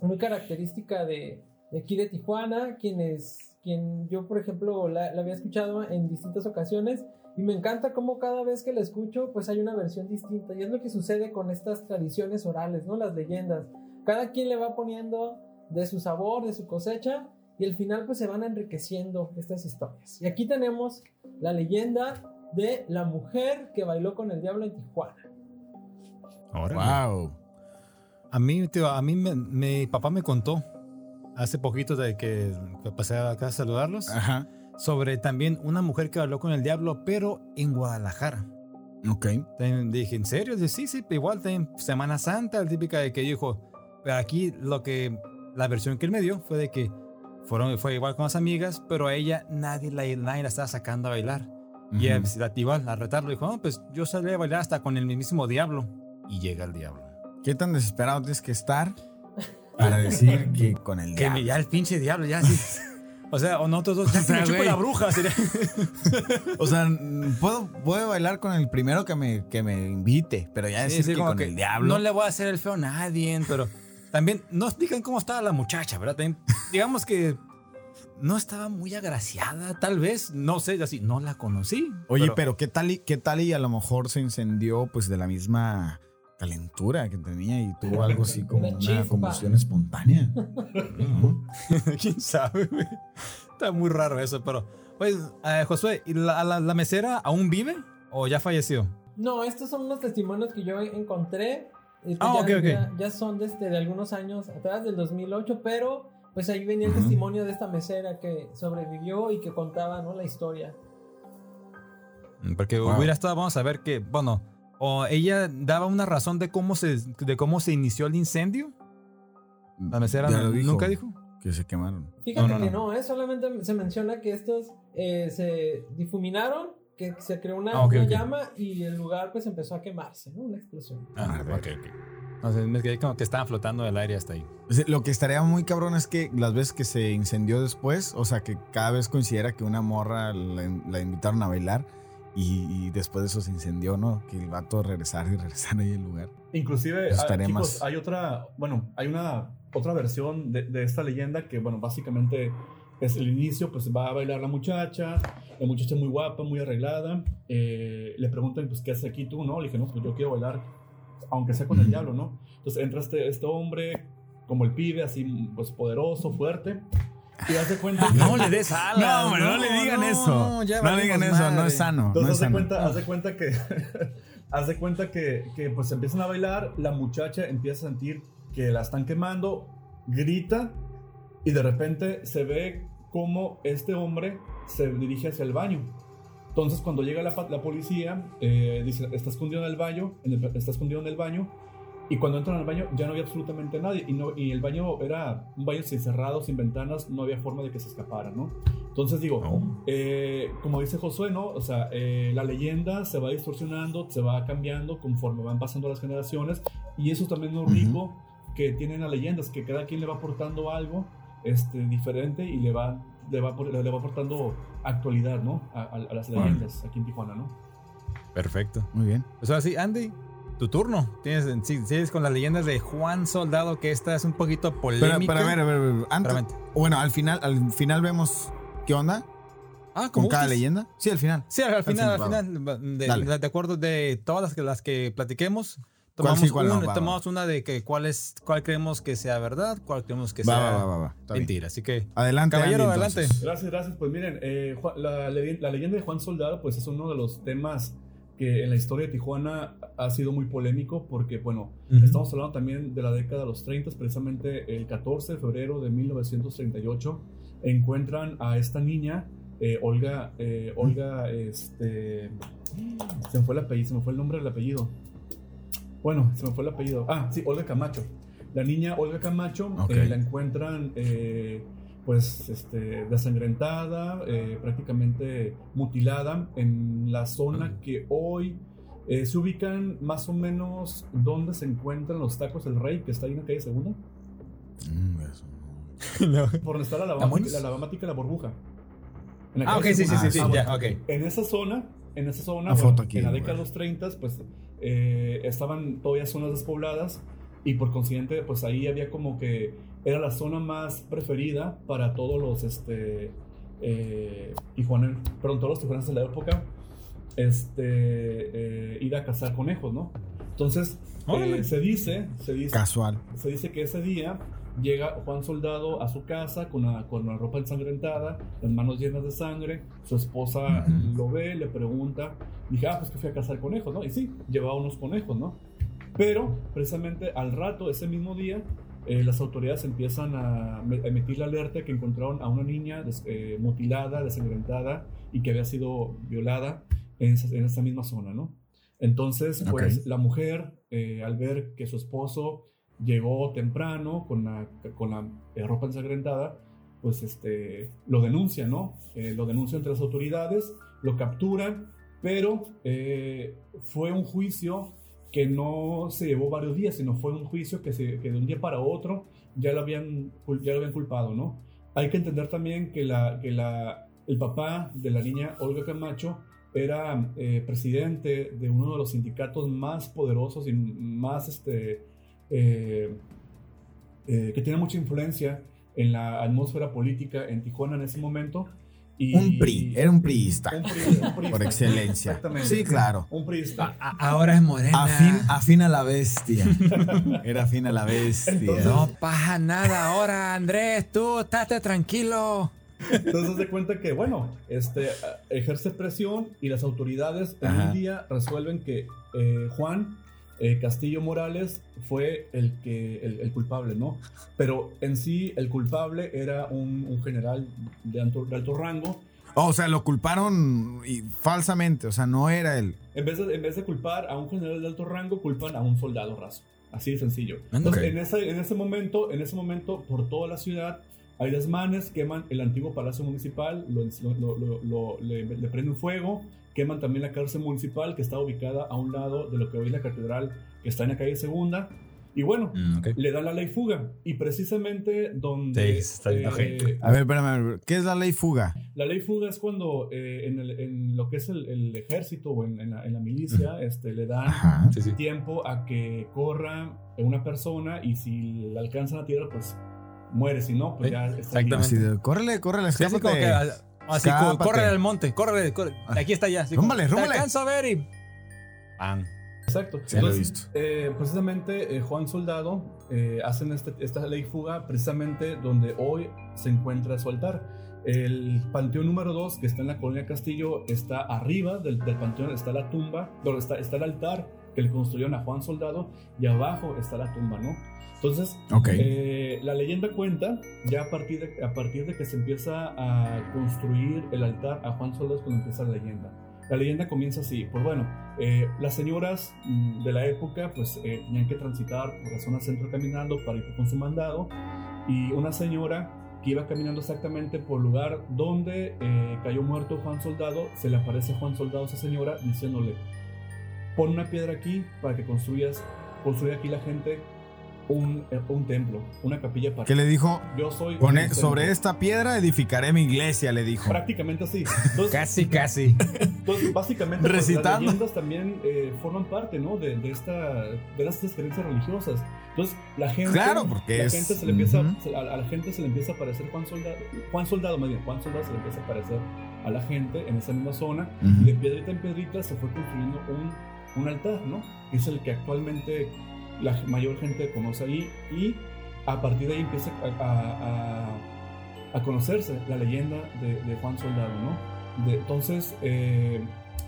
muy característica de, de aquí de Tijuana, quienes, quien yo por ejemplo la, la había escuchado en distintas ocasiones y me encanta cómo cada vez que la escucho pues hay una versión distinta y es lo que sucede con estas tradiciones orales, ¿no? Las leyendas. Cada quien le va poniendo de su sabor, de su cosecha y al final pues se van enriqueciendo estas historias. Y aquí tenemos la leyenda de la mujer que bailó con el diablo en Tijuana. Wow. A mí, tío, a mí me- mi papá me contó hace poquito de que pasé acá a saludarlos Ajá. sobre también una mujer que habló con el diablo, pero en Guadalajara. Ok. También dije, ¿en serio? Dice, sí, sí, igual también Semana Santa, típica de que dijo, aquí lo que, la versión que él me dio fue de que fueron, fue igual con las amigas, pero a ella nadie la, nadie la estaba sacando a bailar. Y él, pues, la- igual, a retarlo, dijo, no, pues yo salí a bailar hasta con el mismísimo diablo. Y llega el diablo. ¿Qué tan desesperado tienes que estar para decir que con el Que diablo? ya el pinche diablo, ya sí. O sea, o nosotros dos, ya O que me la bruja. sería. O sea, puedo, puedo bailar con el primero que me, que me invite, pero ya decir sí, que como con que el diablo. No le voy a hacer el feo a nadie, pero también no explican cómo estaba la muchacha, ¿verdad? También, digamos que no estaba muy agraciada, tal vez. No sé, así, no la conocí. Oye, pero, ¿qué tal y qué tal y a lo mejor se incendió pues de la misma calentura que tenía y tuvo algo así como Una una combustión espontánea? ¿No? quién sabe, güey. Está muy raro eso, pero. Pues, eh, Josué, ¿y la, la- la mesera aún vive o ya falleció? No, estos son los testimonios que yo encontré. pues Ah, ya, ok, ok. Ya, ya son desde de algunos años atrás, del 2008, pero pues ahí venía el Ujú. testimonio de esta mesera que sobrevivió y que contaba ¿no? la historia. Porque Wow. hubiera estado, vamos a ver que, bueno, o ella daba una razón de cómo se, de cómo se inició el incendio. La mesera Ya no- lo dijo, nunca dijo. Que se quemaron. Fíjate No, no, que no. no, ¿eh? solamente se menciona que estos eh, se difuminaron, que se creó una, Ah, ok, una ok. llama y el lugar pues empezó a quemarse, ¿no? Una explosión. Ah, A ver. ok, ok. No sé, me quedé como que estaban flotando del aire hasta ahí. O sea, Lo que estaría muy cabrón es que las veces que se incendió después, o sea, que cada vez considera que una morra la, la invitaron a bailar y, y después de eso se incendió, ¿no? Que el vato regresar y regresar ahí al lugar. Inclusive, Eso ah, chicos, hay otra, bueno, hay una otra versión de, de esta leyenda que, bueno, básicamente es el inicio, pues va a bailar la muchacha, la muchacha muy guapa, muy arreglada, eh, le preguntan, pues, ¿qué haces aquí tú, no? Le dije, no, pues yo quiero bailar, aunque sea con el diablo, ¿no? Entonces entra este, este hombre, como el pibe, así, pues, poderoso, fuerte, y hace cuenta que... No le des alas. No, hombre, no, le digan eso. ya no le digan eso, no es sano. Entonces, no es haz de sano. cuenta, haz de cuenta que, haz de cuenta que, que, pues empiezan a bailar, la muchacha empieza a sentir que la están quemando, grita y de repente se ve como este hombre se dirige hacia el baño. Entonces cuando llega la, la policía, eh, dice, está escondido en el baño, en el- está escondido en el baño, y cuando entran al baño ya no había absolutamente nadie, y, no, y el baño era un baño sin cerrado, sin ventanas, no había forma de que se escapara, ¿no? Entonces digo, eh, como dice Josué, ¿no? O sea, eh, la leyenda se va distorsionando, se va cambiando conforme van pasando las generaciones, y eso también es lo rico que tienen las leyendas, que cada quien le va aportando algo este, diferente y le va, le, va, le va aportando actualidad, ¿no? A, a- a las leyendas aquí en Tijuana, ¿no? Perfecto. Muy bien. Pues ahora sí, Andy, tu turno. Tienes, sigues con las leyendas de Juan Soldado, que esta es un poquito polémica. pero a ver, a ver, a ver, antes- bueno, al final, al final vemos qué onda Ah, con ¿cómo cada leyenda. Sí, al final. Sí, al final, al final, de, acuerdo de todas las que, las que platiquemos, ¿Cuál tomamos, sí, cuál no? una, va. tomamos una de que cuál es, cuál creemos que sea verdad, cuál creemos que Va, sea va, va, va, va. Está bien. mentira. Así que, Adelante, caballero, Andy, adelante. Gracias, gracias. Pues miren, eh, Juan- la, la leyenda de Juan Soldado, pues es uno de los temas que en la historia de Tijuana ha sido muy polémico porque, bueno, estamos hablando también de la década de los 30, precisamente el 14 de febrero de 1938, encuentran a esta niña, eh, Olga, eh, Olga, este, se me fue el apellido, se me fue el nombre del apellido. Bueno, se me fue el apellido. Ah, sí, Olga Camacho. La niña Olga Camacho eh, la encuentran eh, pues este, desangrentada, eh, prácticamente mutilada en la zona que hoy eh, se ubican más o menos donde se encuentran los tacos del rey, que está ahí en la calle segunda, Mm, eso. por donde está la lavamática, la, lavamática La Burbuja. En la Ah, ok, sí, sí, sí, sí, Ah, ya, bueno. ok. En esa zona, en esa zona, bueno, aquí, en la década de los 30, pues eh, estaban todavía zonas despobladas y por consiguiente, pues ahí había como que era la zona más preferida para todos los, este, eh, tijuaneros, perdón, todos los tijuaneros de la época, este, eh, ir a cazar conejos, ¿no? Entonces, eh, se dice, se dice, Casual. se dice que ese día llega Juan Soldado a su casa con la, con la ropa ensangrentada, las manos llenas de sangre. Su esposa Ujú. lo ve, le pregunta. Dije, ah, pues que fui a cazar conejos, ¿no? Y sí, llevaba unos conejos, ¿no? Pero precisamente al rato, ese mismo día, eh, las autoridades empiezan a emitir la alerta que encontraron a una niña des- eh, mutilada, desangrentada y que había sido violada en esa, en esa misma zona, ¿no? Entonces, pues Ok. la mujer, eh, al ver que su esposo llegó temprano con la, con la eh, ropa ensangrentada, pues este, lo denuncia, ¿no? Eh, lo denuncia entre las autoridades, lo capturan, pero eh, fue un juicio que no se llevó varios días, sino fue un juicio que, se, que de un día para otro ya lo habían, ya lo habían culpado, ¿no? Hay que entender también que, la, que la, el papá de la niña Olga Camacho era eh, presidente de uno de los sindicatos más poderosos y más, este, eh, eh, que tiene mucha influencia en la atmósfera política en Tijuana en ese momento. Y, Un PRI, era un priista. Un PRI, un priista. Por excelencia. Exactamente. Sí, claro. Un priista. ahora es morena. Afín, afín a la bestia. Era afín a la bestia. Entonces- No pasa nada ahora, Andrés. Tú, estate tranquilo. Entonces se de cuenta que, bueno, este, ejerce presión y las autoridades en Ajá. un día resuelven que eh, Juan eh, Castillo Morales fue el, que, el, el culpable, ¿no? Pero en sí el culpable era un, un general de alto, de alto rango. O sea, lo culparon y falsamente. O sea, no era él. En vez, de, en vez de culpar a un general de alto rango, culpan a un soldado raso. Así de sencillo. Entonces, en, ese, en ese momento, en ese momento, por toda la ciudad, hay desmanes, queman el antiguo palacio municipal, lo, lo- lo- lo- le, le prenden fuego, queman también la cárcel municipal que está ubicada a un lado de lo que hoy es la catedral que está en la calle Segunda. Y bueno, Mm, le dan la ley fuga. Y precisamente donde... Sí, está ojete. A ver, espérame, ¿qué es la ley fuga? La ley fuga es cuando eh, en, el- en lo que es el, el ejército o en, en la, en la milicia este, le dan Ajá. Sí, sí. tiempo a que corra una persona y si la alcanzan a tierra, pues muere. Si no, pues Sí, ya está exactamente. Así de, córrele, córrele, escápate. Ah, así, co- Escápate. córrele al monte, córrele, córrele. Aquí está ya. así como, Rúmbale, Te rúmbale. alcanzo a ver y. ¡Pam! Exacto. Sí, lo he Entonces, visto. eh, precisamente eh, Juan Soldado eh, hacen este- esta ley fuga precisamente donde hoy se encuentra su altar. El panteón número 2, que está en la colonia Castillo, está arriba del, del panteón, está la tumba, donde está, está el altar que le construyeron a Juan Soldado, y abajo está la tumba, ¿no? Entonces, Ok. eh, la leyenda cuenta, ya a partir, de, a partir de que se empieza a construir el altar a Juan Soldado es cuando empieza la leyenda. La leyenda comienza así, pues bueno, eh, las señoras mm, de la época pues eh, tenían que transitar por la zona centro caminando para ir con su mandado y una señora que iba caminando exactamente por el lugar donde eh, cayó muerto Juan Soldado, se le aparece Juan Soldado a esa señora diciéndole, pon una piedra aquí para que construyas, construya aquí la gente un, eh, un templo, una capilla para... ¿Qué le dijo? Yo soy... Con un e- sobre templo". esta piedra edificaré mi iglesia, le dijo. Prácticamente así. Entonces, Casi, casi. Entonces, básicamente, pues, Recitando. las leyendas también eh, forman parte, ¿no? De, de esta, de estas experiencias religiosas. Entonces, la gente, Claro, porque la es- gente se le empieza, Ujú. se- a, a la gente se le empieza a aparecer Juan Soldado, Juan Soldado, más bien, Juan Soldado se le empieza a aparecer a la gente en esa misma zona. Y Ujú. de piedrita en piedrita se fue construyendo un, un altar, ¿no? Es el que actualmente la mayor gente conoce ahí. Y a partir de ahí empieza a, a- a- a conocerse la leyenda de, de Juan Soldado, ¿no? De- entonces, eh,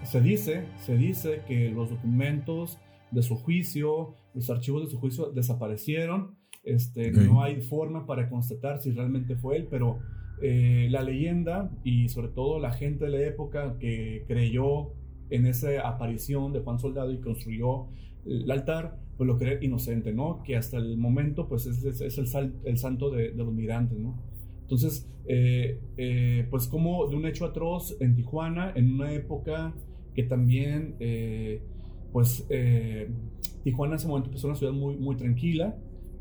se dice, se dice que los documentos de su juicio, los archivos de su juicio desaparecieron. Este. No hay forma para constatar si realmente fue él, pero eh, la leyenda y sobre todo la gente de la época que creyó en esa aparición de Juan Soldado y construyó el altar, pues lo cree inocente, ¿no? Que hasta el momento pues es, es- es el, sal- el santo de, de los migrantes, ¿no? Entonces, eh, eh, pues como de un hecho atroz en Tijuana, en una época que también, eh, pues eh, Tijuana en ese momento pues, era una ciudad muy, muy tranquila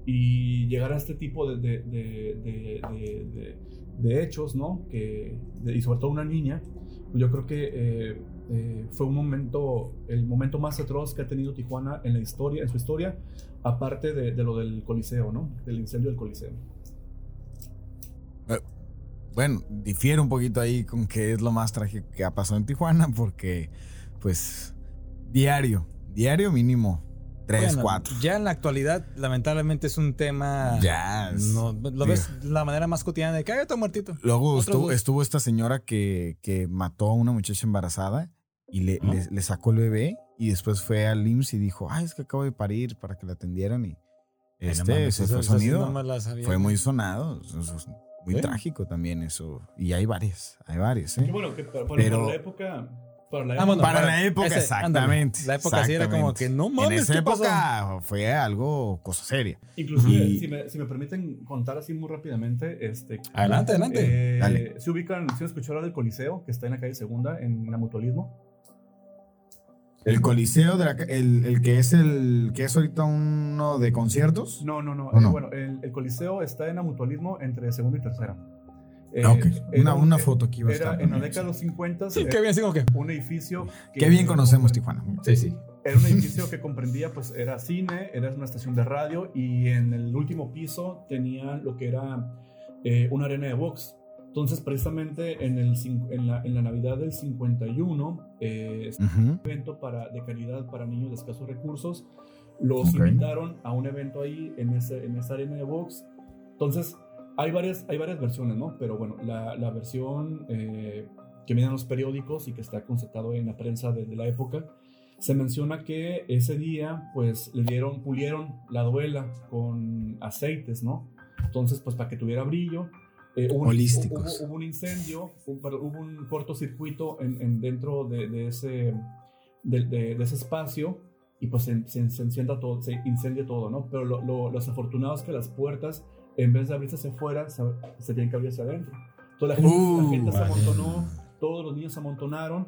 y llegar a este tipo de, de, de- hechos, ¿no? Que, y sobre todo una niña, pues yo creo que eh, eh, fue un momento, el momento más atroz que ha tenido Tijuana en la historia, en su historia, aparte de, de lo del Coliseo, ¿no? Del incendio del Coliseo. Bueno, difiere un poquito ahí con qué es lo más trágico que ha pasado en Tijuana, porque, pues, diario, diario mínimo, tres, Bueno, cuatro. Ya en la actualidad, lamentablemente es un tema. Ya, es- No, lo digo. ves de la manera más cotidiana de que hay muertito. Luego estuvo, estuvo esta señora que, que mató a una muchacha embarazada y le, ¿No? le- le sacó el bebé y después fue al IMSS y dijo, ay, es que acabo de parir para que la atendieran y Ay, este, no mames, se eso- fue eso sí sonido. no me la sabía. Fue muy sonado, eso es muy Sí. trágico también eso. Y hay varias, hay varias, ¿eh? bueno, que para, para- Pero- para la época... Para la Ah, época bueno, Para para la época, ese, exactamente. ándale. La época sí era como que, no mames, En esa ¿qué pasó? época fue algo, cosa seria. Inclusive, Y- si, me, si me permiten contar así muy rápidamente, este, Adelante, adelante. eh, Dale. si ubican, si escucharon del Coliseo, que está en la calle Segunda, en la Mutualismo. El Coliseo, de la el, el que es el que es ahorita uno de conciertos. No, no, no. ¿O no? Bueno, el, el Coliseo está en la Mutualismo entre Segunda y Tercera. Eh, Ah, ok. era Una, un- una foto aquí va a Era estar. en la década de los 50 Sí, qué bien, como que. un edificio. que- Qué bien conocemos Tijuana. Sí, sí. Era un edificio que comprendía, pues, era cine, era una estación de radio y en el último piso tenía lo que era eh, una arena de box. Entonces, precisamente en, el, en, la, en la Navidad del 51, eh, Ujú. evento para, de caridad para niños de escasos recursos. Los Ok. invitaron a un evento ahí en, ese, en esa arena de box. Entonces, hay varias, hay varias versiones, ¿no? Pero bueno, la, la versión eh, que viene en los periódicos y que está constatado en la prensa de, de la época, se menciona que ese día, pues, le dieron, pulieron la duela con aceites, ¿no? Entonces, pues, para que tuviera brillo. Eh, hubo, un- Holísticos. hubo- hubo un incendio, hubo, perdón, hubo un cortocircuito en, en dentro de, de ese, de, de- de ese espacio y pues se, se, se encienda todo, se incendia todo, ¿no? Pero lo, lo, los afortunados que las puertas, en vez de abrirse hacia afuera, se, se tienen que abrir hacia adentro. Entonces la gente, Uh, la gente se amontonó, todos los niños se amontonaron.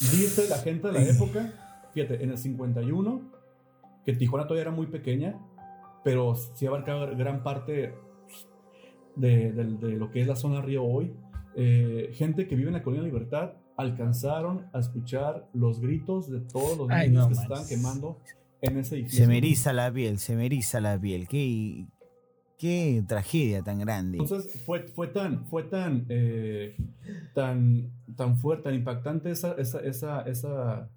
Dice la gente de la época, fíjate, en el 51, que Tijuana todavía era muy pequeña, pero sí abarcaba gran parte de, de- de lo que es la zona río hoy. Eh, gente que vive en la Colonia Libertad alcanzaron a escuchar los gritos de todos los Ay, niños no que se estaban quemando en ese edificio. Se me eriza la piel, se me eriza la piel. Qué, qué tragedia tan grande. Entonces fue, fue tan, fue tan, eh, tan, tan fuerte, tan impactante esa, esa, esa, esa-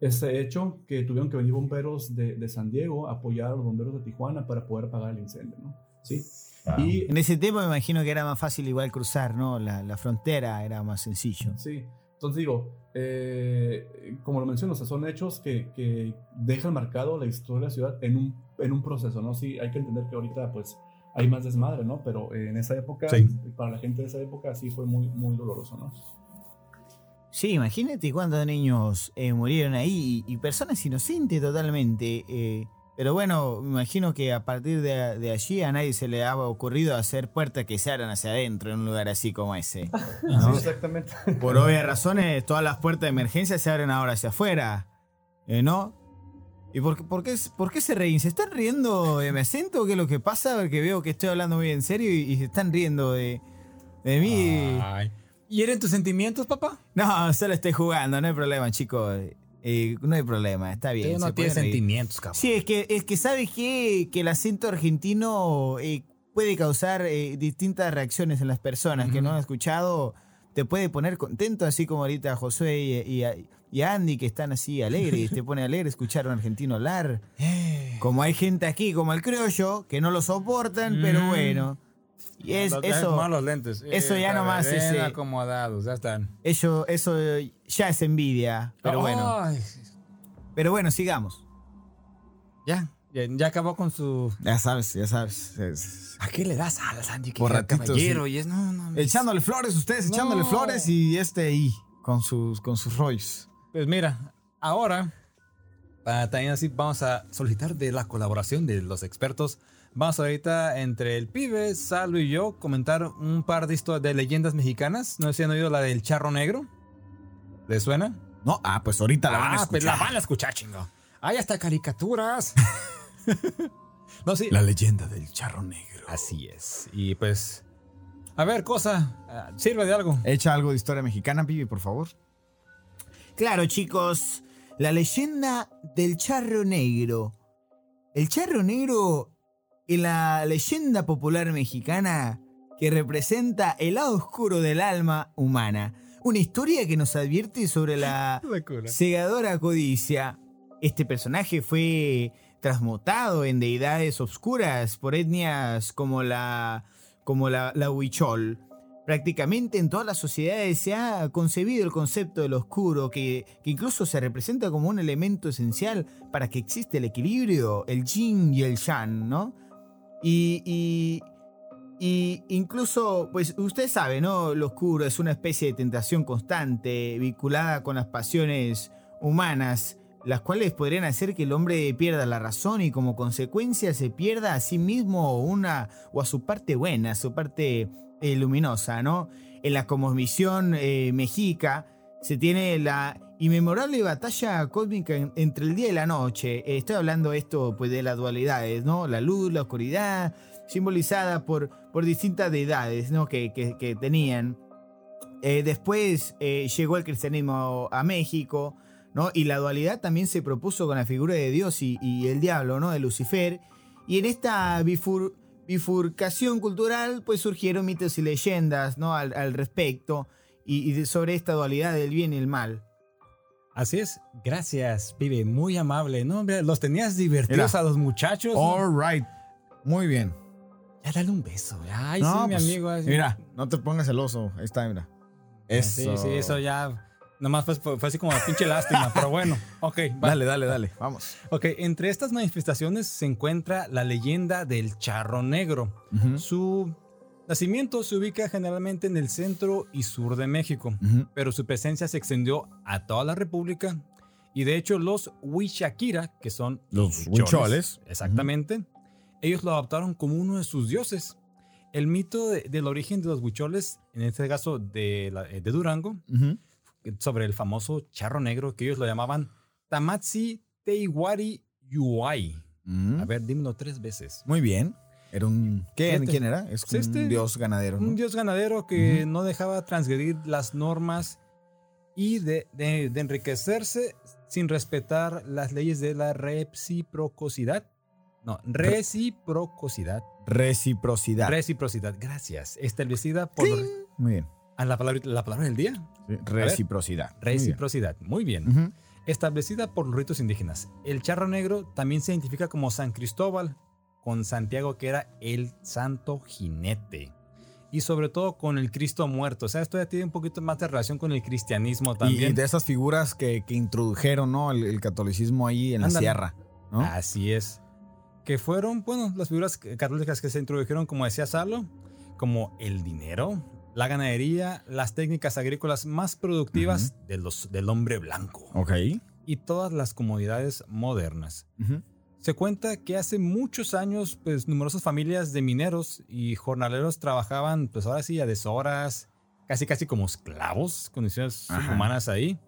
ese hecho que tuvieron que venir bomberos de, de San Diego a apoyar a los bomberos de Tijuana para poder apagar el incendio, ¿no? Sí. Y En ese tiempo me imagino que era más fácil igual cruzar, ¿no? La, la frontera era más sencillo. Sí, entonces digo, eh, como lo menciono, o sea, son hechos que, que dejan marcado la historia de la ciudad en un, en un proceso, ¿no? Sí, hay que entender que ahorita pues hay más desmadre, ¿no? Pero eh, en esa época, Sí. para la gente de esa época sí fue muy, muy doloroso, ¿no? Sí, imagínate cuántos niños eh, murieron ahí y, y personas inocentes totalmente. eh, pero bueno, me imagino que a partir de, de allí a nadie se le ha ocurrido hacer puertas que se abran hacia adentro en un lugar así como ese. ¿no? Sí, exactamente. Por obvias razones, todas las puertas de emergencia se abren ahora hacia afuera, eh, ¿no? ¿Y por, qué- por, qué, por qué se ríen? ¿Se están riendo de mi acento? ¿Qué es lo que pasa? Porque veo que estoy hablando muy en serio y, y se están riendo de, de mí. Ay. ¿Y eran tus sentimientos, papá? No, solo estoy jugando, no hay problema, chicos. Eh, no hay problema, está bien. Tú no se reír. sentimientos, cabrón. Sí, es que, es que sabes qué? que el acento argentino eh, puede causar eh, distintas reacciones en las personas que no han escuchado. Te puede poner contento, así como ahorita Josué y, y- y Andy, que están así alegres. te pone alegre escuchar a un argentino hablar. Como hay gente aquí, como el criollo, que no lo soportan, pero bueno. Y es, Los- eso, los lentes. eso ya nomás bien es, eh, acomodados, ya están. eso, eso ya es envidia. Pero bueno, Ay, pero bueno, sigamos. ya, ya, ya acabó con su... Ya sabes, ya sabes. es- ¿A qué le das alas, Andy? Que Por era ratitos, caballero y es... No, no, Echándole flores, ustedes echándole No. flores y este ahí, con sus, con sus rollos. Pues mira, ahora ah, también así vamos a solicitar de la colaboración de los expertos. Vamos ahorita entre el pibe, Salvo y yo comentar un par de historias de leyendas mexicanas. No sé si han oído la del charro negro. ¿Les suena? No, ah, pues ahorita la van a Ah, pues la escuchar. van a escuchar, chingo. Hay hasta caricaturas. no, sí. La leyenda del charro negro. Así es. Y pues, a ver, cosa, ah, sirve de algo. Echa algo de historia mexicana, pibe, por favor. Claro, chicos, la leyenda del charro negro. El charro negro en la leyenda popular mexicana que representa el lado oscuro del alma humana. Una historia que nos advierte sobre la cegadora codicia. Este personaje fue transmutado en deidades obscuras por etnias como la, como la, la huichol. Prácticamente en todas las sociedades se ha concebido el concepto del oscuro, que, que incluso se representa como un elemento esencial para que exista el equilibrio, el yin y el yang, ¿no? Y, y, y incluso, pues usted sabe, ¿no? Lo oscuro es una especie de tentación constante, vinculada con las pasiones humanas, las cuales podrían hacer que el hombre pierda la razón y como consecuencia se pierda a sí mismo una, o a su parte buena, a su parte eh, luminosa, ¿no? En la cosmovisión eh, mexica se tiene la inmemorable batalla cósmica en- entre el día y la noche. Estoy hablando esto pues de las dualidades, ¿no? La luz, la oscuridad, simbolizada por, por distintas deidades, ¿no? Que, que- que tenían. Eh, después eh, llegó el cristianismo a México, ¿no? Y la dualidad también se propuso con la figura de Dios y, y el diablo, ¿no? De Lucifer. Y en esta bifur- bifurcación cultural, pues surgieron mitos y leyendas, ¿no? Al, al respecto y, y de- sobre esta dualidad del bien y el mal. Así es. Gracias, pibe. Muy amable. No, los tenías divertidos a los muchachos. All right. Muy bien. Dale un beso. Ay, No, sí, mi pues, amigo. así. Mira, no te pongas celoso. Ahí está, mira. Sí, sí, eso ya. Nomás fue, fue- así como pinche lástima, pero bueno. Ok, va. Dale, dale, dale. Vamos. Ok, entre estas manifestaciones se encuentra la leyenda del charro negro. Su nacimiento se ubica generalmente en el centro y sur de México, pero su presencia se extendió a toda la República. Y de hecho, los Huichakira, que son Los huicholes. exactamente, ellos lo adoptaron como uno de sus dioses. El mito de- del origen de los huicholes, en este caso de, la- de Durango, sobre el famoso charro negro que ellos lo llamaban Tamatsi Teiwari Yuai. Mm. A ver, dímelo tres veces. Muy bien. Era un. ¿qué- Fíjate. ¿Quién era? Es Sí, un este- dios ganadero. ¿no? Un dios ganadero que no dejaba transgredir las normas y de, de- de enriquecerse sin respetar las leyes de la reciprocidad. No, reciprocidad. Reciprocidad. Reciprocidad, gracias. Establecida por... Muy bien. Ah, la, palabra, la palabra del día. Sí, Reciprocidad. Muy bien. Reciprocidad, muy bien. Establecida por los ritos indígenas. El charro negro también se identifica como San Cristóbal, con Santiago que era el santo jinete. Y sobre todo con el Cristo muerto. O sea, esto ya tiene un poquito más de relación con el cristianismo también. y de esas figuras que, que introdujeron, ¿no? El, el catolicismo ahí en la sierra, ¿no? Así es. Que fueron, bueno, las figuras católicas que se introdujeron, como decía Salo, como el dinero, la ganadería, las técnicas agrícolas más productivas de los, del hombre blanco Ok. y todas las comodidades modernas. Se cuenta que hace muchos años, pues numerosas familias de mineros y jornaleros trabajaban, pues ahora sí, a deshoras, casi casi como esclavos, condiciones Ajá. humanas ahí.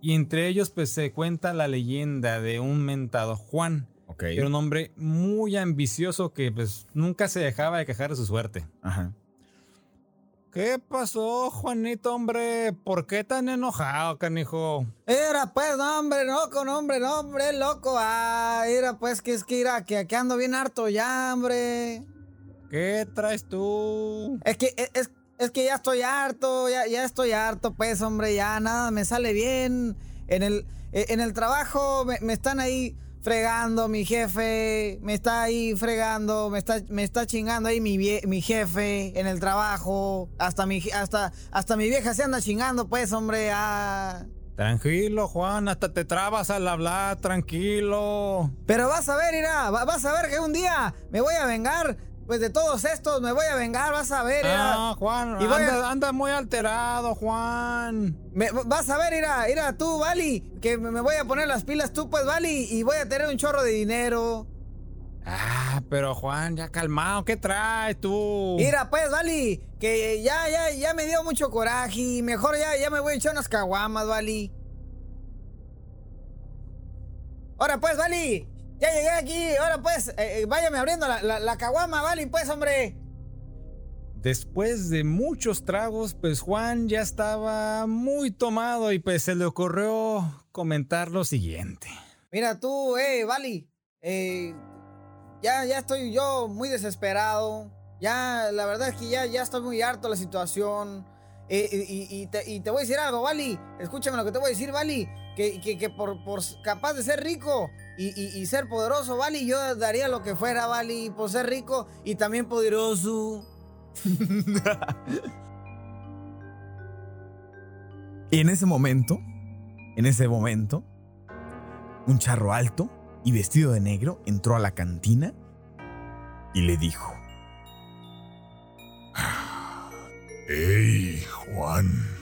Y entre ellos, pues se cuenta la leyenda de un mentado Juan, Era un hombre muy ambicioso que pues nunca se dejaba de quejar de su suerte. Ajá. ¿Qué pasó, Juanito, hombre? ¿Por qué tan enojado, canijo? Era pues, no, hombre, no, con hombre, no, hombre, loco. Ah, era pues que es que era que, que ando bien harto ya, hombre. ¿Qué traes tú? Es que es, es- es que ya estoy harto, ya, ya estoy harto, pues, hombre, ya nada me sale bien. En el, eh, en el trabajo me, me están ahí fregando mi jefe, me está ahí fregando, me está, me está chingando ahí mi, vie- mi jefe en el trabajo. Hasta mi, hasta, hasta mi vieja se anda chingando, pues, hombre, ah. Tranquilo, Juan, hasta te trabas al hablar, tranquilo. Pero vas a ver, Ira, va- vas a ver que un día me voy a vengar, pues de todos estos me voy a vengar, vas a ver. Ah, Juan, Y voy a- anda, anda muy alterado, Juan. Me- vas a ver, Ira, Ira, tú, Vali, que me me voy a poner las pilas tú, pues, Vali, y voy a tener un chorro de dinero. Ah, pero Juan, ya calmado, ¿qué traes tú? Mira, pues, Vali, que ya, ya, ya me dio mucho coraje y mejor ya, ya me voy a echar unas caguamas, Vali. Ahora, pues, Vali, ya llegué aquí, ahora, pues, eh, eh, váyame abriendo la, la, la caguama, Vali, pues, hombre. Después de muchos tragos, pues Juan ya estaba muy tomado y pues se le ocurrió comentar lo siguiente. Mira tú, eh, Vali, eh, ya, ya estoy yo muy desesperado. Ya, la verdad es que ya, ya estoy muy harto de la situación. Eh, y, y- y te, y te voy a decir algo, Vali. Escúchame lo que te voy a decir, Vali. Que, que, que por, por capaz de ser rico y, y- y ser poderoso, Vali, yo daría lo que fuera, Vali, por ser rico y también poderoso. Y en ese momento, en ese momento, un charro alto y vestido de negro entró a la cantina y le dijo: ¡Ey, Juan!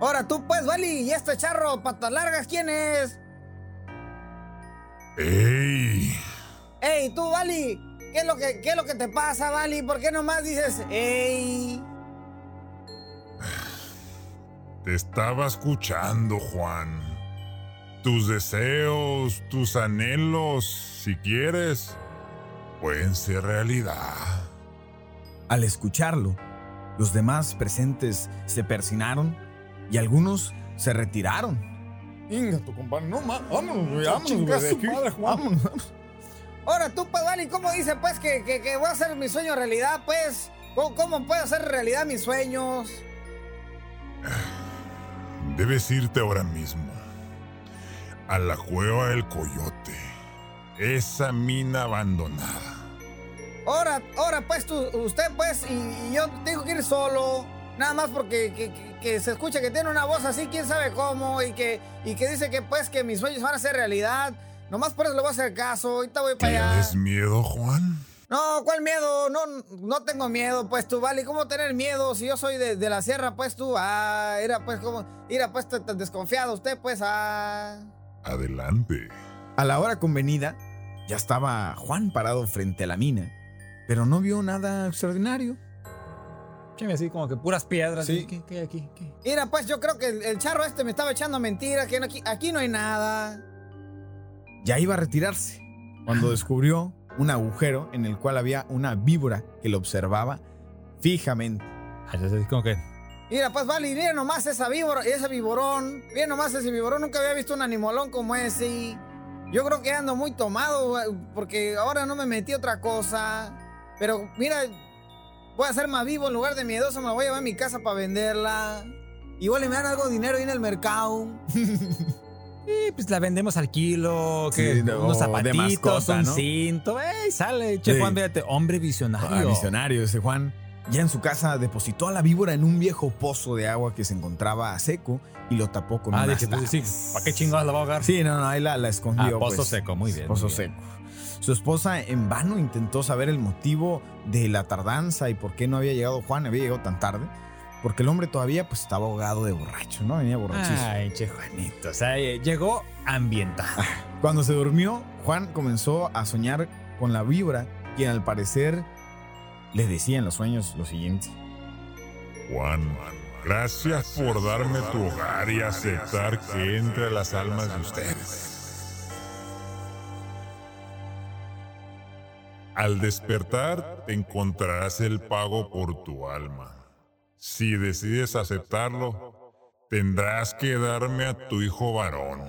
Ahora tú, pues, Vali, y este charro, patas largas, ¿quién es? ¡Ey! Ey, tú, Vali, ¿qué es lo que, qué es lo que te pasa, Vali? ¿Por qué nomás dices, ey? Te estaba escuchando, Juan. Tus deseos, tus anhelos, si quieres, pueden ser realidad. Al escucharlo, los demás presentes se persinaron y algunos se retiraron. Venga, tu compadre, no más, vámonos, güey, vámonos, güey, de aquí. Vámonos. Ahora tú, Vali, ¿cómo dice, pues, que, que, que voy a hacer mi sueño realidad, pues? ¿Cómo, cómo puedo hacer realidad mis sueños? Debes irte ahora mismo a la cueva del coyote. Esa mina abandonada. Ahora, ahora, pues, tú, usted, pues, y, y yo tengo que ir solo. Nada más porque que, que- que se escucha que tiene una voz así, quién sabe cómo, y que, y que dice que, pues, que mis sueños van a ser realidad. Nomás por eso le voy a hacer caso. Ahorita voy para allá. ¿Tienes miedo, Juan? No, ¿cuál miedo? No, no tengo miedo, pues tú, vale. ¿Cómo tener miedo? Si yo soy de, de la sierra, pues tú, ah, era pues como, era pues tan tan desconfiado usted, pues, ah. Adelante. A la hora convenida, ya estaba Juan parado frente a la mina, pero no vio nada extraordinario. Chéme así como que puras piedras. Sí. ¿Qué, qué hay aquí? ¿Qué? Mira, pues yo creo que el, el charro este me estaba echando mentiras, que no- aquí, aquí no hay nada. Ya iba a retirarse, cuando descubrió un agujero en el cual había una víbora que lo observaba fijamente. Ah, ya sé, como que. Mira, pues vale, mira nomás esa víbora, ese viborón. Mira nomás ese viborón. Nunca había visto un animalón como ese. y Yo creo que ando muy tomado güey, porque ahora no me metí otra cosa. Pero mira, voy a ser más vivo en lugar de miedoso. Me voy a llevar a mi casa para venderla. Igual y me dan algo de dinero ahí en el mercado. Y pues la vendemos al kilo, que Sí, de- unos zapatitos, mascota, un ¿no? cinto. ¡Ey, sale! Che, Sí. Juan, fíjate, hombre visionario. Ah, misionario ese Juan. Ya en su casa depositó a la víbora en un viejo pozo de agua que se encontraba a seco y lo tapó con Ah, unas dije, pues, sí. ¿para qué chingados la va a ahogar? Sí, no, no, ahí la, la escondió. Ah, pozo pues. seco, muy bien, Pozo muy bien. seco. Su esposa en vano intentó saber el motivo de la tardanza y por qué no había llegado Juan, había llegado tan tarde. Porque el hombre todavía pues estaba ahogado de borracho, ¿no? Venía borrachísimo. Ay, che, Juanito. O sea, eh, llegó ambientado. Cuando se durmió, Juan comenzó a soñar con la víbora, quien al parecer le decía en los sueños lo siguiente. Juan, gracias por darme tu hogar y aceptar que entre a las almas de ustedes. Al despertar, te encontrarás el pago por tu alma. Si decides aceptarlo, tendrás que darme a tu hijo varón.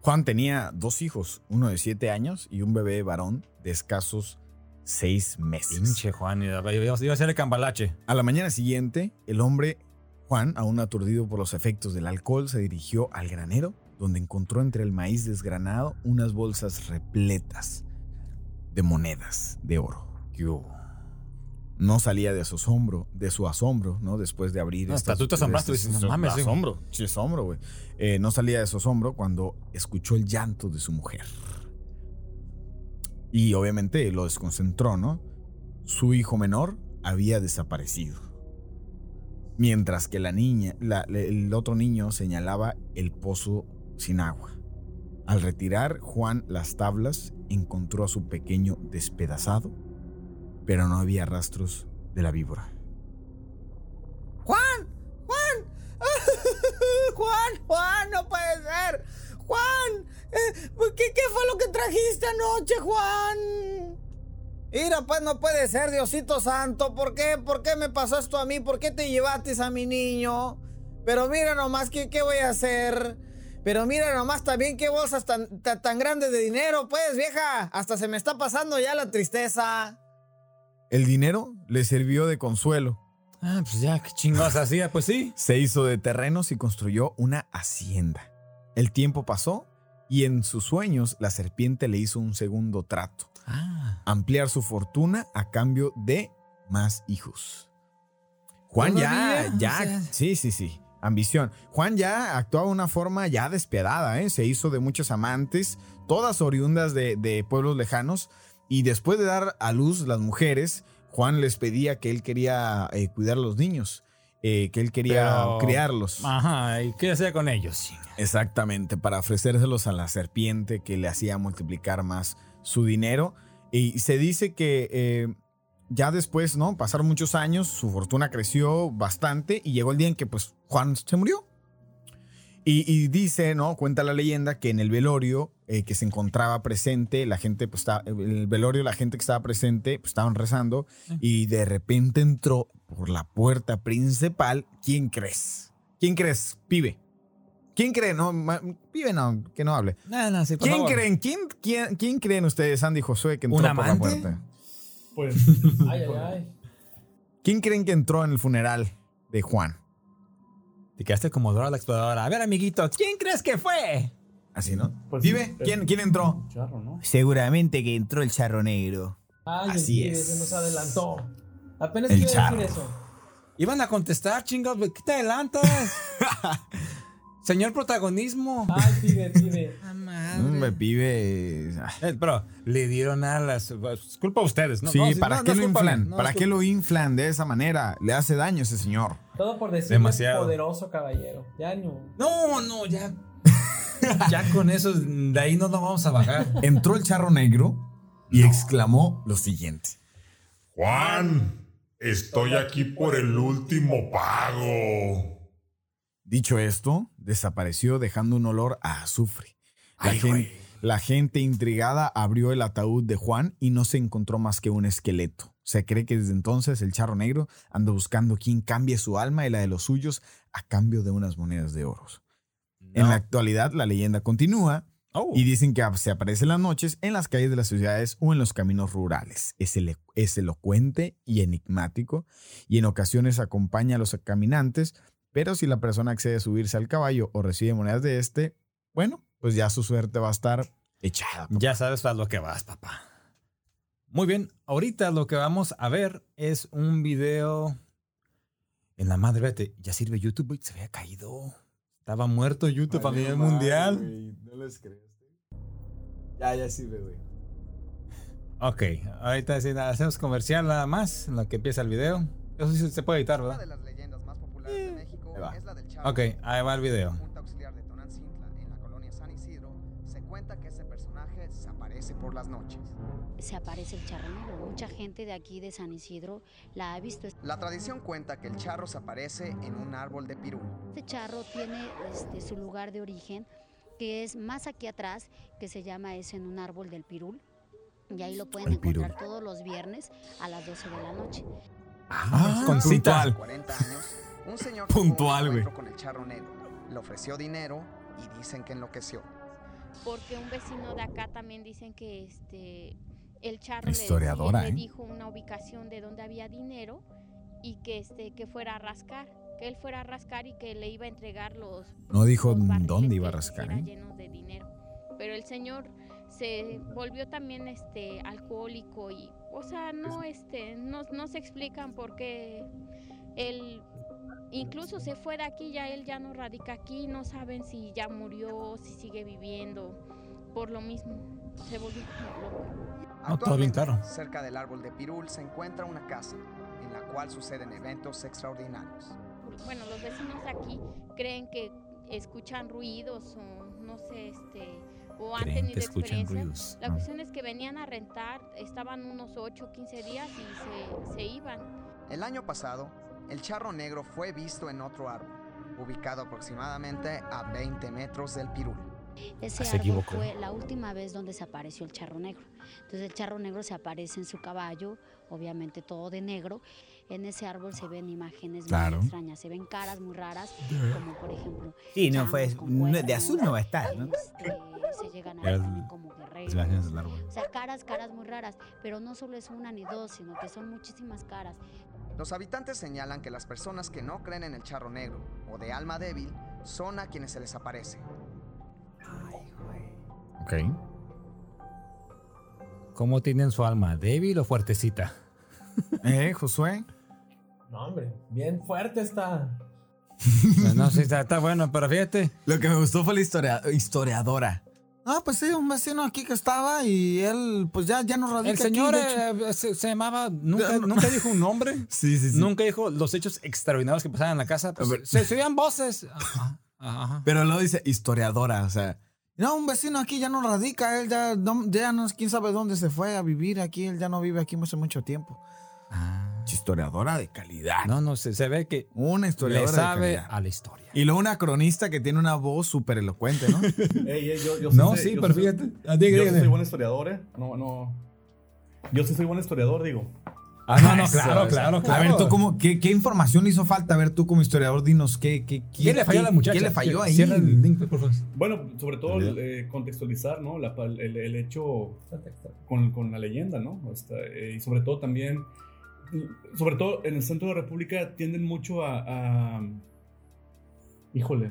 Juan tenía dos hijos, uno de siete años y un bebé varón de escasos seis meses. Pinche Juan, iba, a ser el cambalache. A la mañana siguiente, el hombre, Juan, aún aturdido por los efectos del alcohol, se dirigió al granero, donde encontró entre el maíz desgranado unas bolsas repletas de monedas de oro. No salía de su asombro, de su asombro, ¿no? Después de abrir No, hasta tú te asombraste, dices, no mames, asombro, sí, asombro, güey. Eh, no salía de su asombro cuando escuchó el llanto de su mujer. Y obviamente lo desconcentró, ¿no? Su hijo menor había desaparecido. Mientras que la niña, la- el otro niño señalaba el pozo sin agua. Al retirar Juan las tablas, encontró a su pequeño despedazado, pero no había rastros de la víbora. ¡Juan! ¡Juan! ¡Juan! ¡Juan! ¡No puede ser! ¡Juan! Eh, ¿Qué, ¿Qué fue lo que trajiste anoche, Juan? Mira, pues no puede ser, Diosito Santo. ¿Por qué? ¿Por qué me pasó esto a mí? ¿Por qué te llevaste a mi niño? Pero mira nomás, ¿qué, qué voy a hacer? Pero mira nomás también qué bolsas tan, tan, tan grandes de dinero, pues, vieja. Hasta se me está pasando ya la tristeza. El dinero le sirvió de consuelo. Ah, pues ya, qué chingados hacía, pues sí. Se hizo de terrenos y construyó una hacienda. El tiempo pasó y en sus sueños la serpiente le hizo un segundo trato. Ah. Ampliar su fortuna a cambio de más hijos. Juan ya, ya, o sea. sí, sí, sí. Ambición. Juan ya actuaba de una forma ya despiadada, ¿eh? Se hizo de muchos amantes, todas oriundas de, de pueblos lejanos. Y después de dar a luz las mujeres, Juan les pedía que él quería eh, cuidar a los niños, eh, que él quería Pero- criarlos. Ajá, ¿y qué hacía con ellos? Exactamente, para ofrecérselos a la serpiente que le hacía multiplicar más su dinero. Y se dice que eh, ya después, ¿no? Pasaron muchos años, su fortuna creció bastante y llegó el día en que pues Juan se murió. Y, y dice, ¿no? Cuenta la leyenda que en el velorio eh, que se encontraba presente, la gente, pues estaba, en el velorio, la gente que estaba presente, pues estaban rezando y de repente entró por la puerta principal. ¿Quién crees? ¿Quién crees? Pibe. ¿Quién cree? No, ma- pibe no, que no hable. No, no, sí, ¿Quién favor. creen? ¿Quién, quién, quién creen ustedes, Andy y Josué, que entró ¿Un por la puerta? Pues. Ay, ay, ay. ¿Quién creen que entró en el funeral de Juan? Te quedaste como Dora la exploradora. A ver, amiguito, ¿quién crees que fue? Así, ¿no? Pues, es- ¿quién, ¿quién entró? Charro, ¿no? Seguramente que entró el charro negro. Ay, Así el es. se nos adelantó. Apenas El iba a decir eso. Iban a contestar, chingados. ¿Qué te adelantas? Señor protagonismo. Ay, pibe, pibe. Hombre, pibe. ah. Eh, Pero le dieron alas. Es culpa de ustedes, ¿no? sí, No, ¿para no, qué no lo inflan? no ¿Para qué lo inflan de esa manera? Le hace daño a ese señor. Todo por decirle Demasiado. poderoso caballero. Ya no. No, no, ya. ya con eso, de ahí no nos vamos a bajar. Entró el charro negro y exclamó lo siguiente. Juan, estoy aquí por el último pago. Dicho esto, desapareció dejando un olor a azufre. La, Ay, gente intrigada abrió el ataúd de Juan y no se encontró más que un esqueleto. Se cree que desde entonces el charro negro anda buscando quien cambie su alma y la de los suyos a cambio de unas monedas de oro. En la actualidad, la leyenda continúa Oh. y dicen que se aparece en las noches en las calles de las ciudades o en los caminos rurales. Es, es elocuente y enigmático y en ocasiones acompaña a los caminantes, pero si la persona accede a subirse al caballo o recibe monedas de este, bueno, pues ya su suerte va a estar echada. Ya sabes para lo que vas, papá. Muy bien, ahorita lo que vamos a ver es un video en la madre, vete, ya sirve YouTube, güey, se había caído. Estaba muerto YouTube a nivel mundial. No les crees. Ya, ya sirve, güey. Ok, ahorita hacemos comercial nada más en lo que empieza el video. Eso sí se puede editar, Una de ¿verdad? las leyendas más populares de México ahí va. es la del Charro. Ok, ahí va el video. Junta auxiliar de Tonancintla, en la colonia San Isidro, se cuenta que ese personaje se aparece por las noches. se aparece el charro negro. Mucha gente de aquí de San Isidro la ha visto. La tradición cuenta que el charro se aparece en un árbol de pirul. Este charro tiene este, su lugar de origen, que es más aquí atrás, que se llama es en un árbol del pirul. Y ahí lo pueden El pirul. encontrar todos los viernes a las 12 de la noche. Ah, con Hace cita. 40 años, un señor Puntual, güey. con el charro negro. Le ofreció dinero y dicen que enloqueció. porque un vecino de acá también dicen que este el charro le- Historiadora, le, ¿eh? dijo una ubicación de donde había dinero y que este que fuera a rascar, que él fuera a rascar y que le iba a entregar los No dijo los dónde iba a rascar, ¿eh? llenos de dinero. Pero el señor se volvió también este alcohólico y o sea, no este no, no se explican por qué él incluso se fue de aquí, ya él ya no radica aquí, no saben si ya murió, si sigue viviendo, por lo mismo, se volvió loco. No, todo bien claro. cerca del árbol de pirul se encuentra una casa en la cual suceden eventos extraordinarios. Bueno, los vecinos de aquí creen que escuchan ruidos o no sé, este, o han Creen tenido que escuchan experiencias. ruidos. La Ah. cuestión es que venían a rentar, estaban unos 8, 15 días y se, se iban. El año pasado, el charro negro fue visto en otro árbol, ubicado aproximadamente a 20 metros del pirul. Ese Ah, se árbol equivocó. fue la última vez donde se apareció el charro negro. Entonces el charro negro se aparece en su caballo, obviamente todo de negro. En ese árbol se ven imágenes Claro. muy extrañas, se ven caras muy raras, como por ejemplo Sí, no fue. no- de azul no va a estar, ¿no? este, se llegan a ver también como guerreros. imágenes del árbol. O sea, caras, caras muy raras, pero no solo es una ni dos, sino que son muchísimas caras. Los habitantes señalan que las personas que no creen en el charro negro o de alma débil son a quienes se les aparece. Ok. ¿Cómo tienen su alma? ¿Débil o fuertecita? ¿Eh, Josué? No, hombre, bien fuerte está. Pues no, sí, está, está bueno, pero fíjate. Lo que me gustó fue la historia- historiadora. Ah, pues sí, un vecino aquí que estaba y él, pues ya, ya no radica El señor aquí, eh, se, se llamaba, nunca, nunca dijo un nombre. Sí, sí, sí. Nunca dijo los hechos extraordinarios que pasaban en la casa. pues, se, se oían voces. Ajá, ajá. Pero luego dice historiadora, o sea. No, un vecino aquí ya no radica, él ya no, ya no, quién sabe dónde se fue a vivir aquí, él ya no vive aquí hace mucho tiempo. Ah. Historiadora de calidad. No, no, se, se ve que Una le historiadora de sabe calidad. a la historia. Y luego una cronista que tiene una voz súper elocuente, ¿no? Ey, yo, No, sé- sí, yo pero fíjate. Ah, diga, Yo sí soy buen historiador, ¿eh? No, no. Yo sí soy buen historiador, digo. Ah, no, no, Eso, claro, eso. claro, claro. A ver, tú cómo, qué, qué información le hizo falta? A ver, tú como historiador, dinos qué, qué, ¿Quién le falló a la muchacha? ¿Qué le falló ahí? Cierra el link, por favor. Bueno, sobre todo eh, contextualizar, ¿no? La el, el hecho con, con la leyenda, ¿no? Hasta, eh, y sobre todo también, sobre todo en el centro de la República tienden mucho a, a- híjole,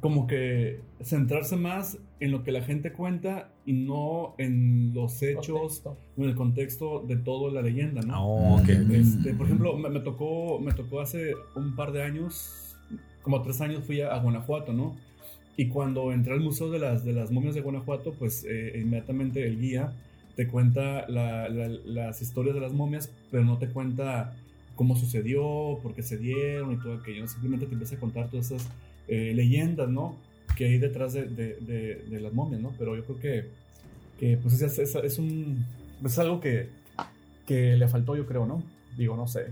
como que centrarse más en lo que la gente cuenta y no en los hechos, Contexto. en el contexto de toda la leyenda, ¿no? Oh, ok. Este, por ejemplo, me, me tocó, me tocó hace un par de años, como tres años fui a, a Guanajuato, ¿no? Y cuando entré al Museo de las, de las Momias de Guanajuato, pues eh, inmediatamente el guía te cuenta la- la- las historias de las momias, pero no te cuenta cómo sucedió, por qué se dieron y todo aquello. Simplemente te empieza a contar todas esas eh, leyendas, ¿no? Que hay detrás de, las momias, ¿no? Pero yo creo que, pues es, un, es algo que, le faltó, yo creo, ¿no? Digo, no sé.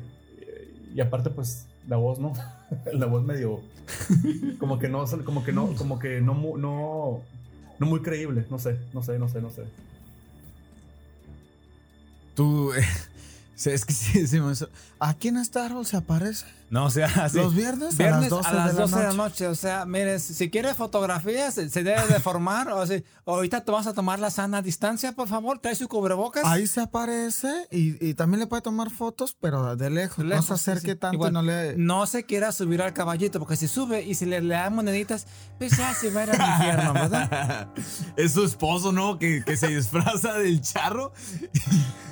Y aparte, pues, la voz, ¿no? la voz medio... Como que no, como que no, como que no muy creíble, no sé, no sé, no sé, no sé. Tú. es que sí, sí, me- ¿Aquí en este se aparece? No, o sea, sí. Los viernes, Viernes a las 12, de, la noche. noche. O sea, mire, si si quiere fotografías, se se debe de formar. o sea, ahorita te vas a tomar la sana distancia, por favor. Trae su cubrebocas. Ahí se aparece y, y también le puede tomar fotos, pero de lejos. no Lejos, se sí, acerque sí. tanto Igual, y no le. no se quiera subir al caballito, porque si sube y si le, le dan moneditas, pues ya se va a ir al infierno, ¿verdad? es su esposo, ¿no? Que, que se disfraza del charro.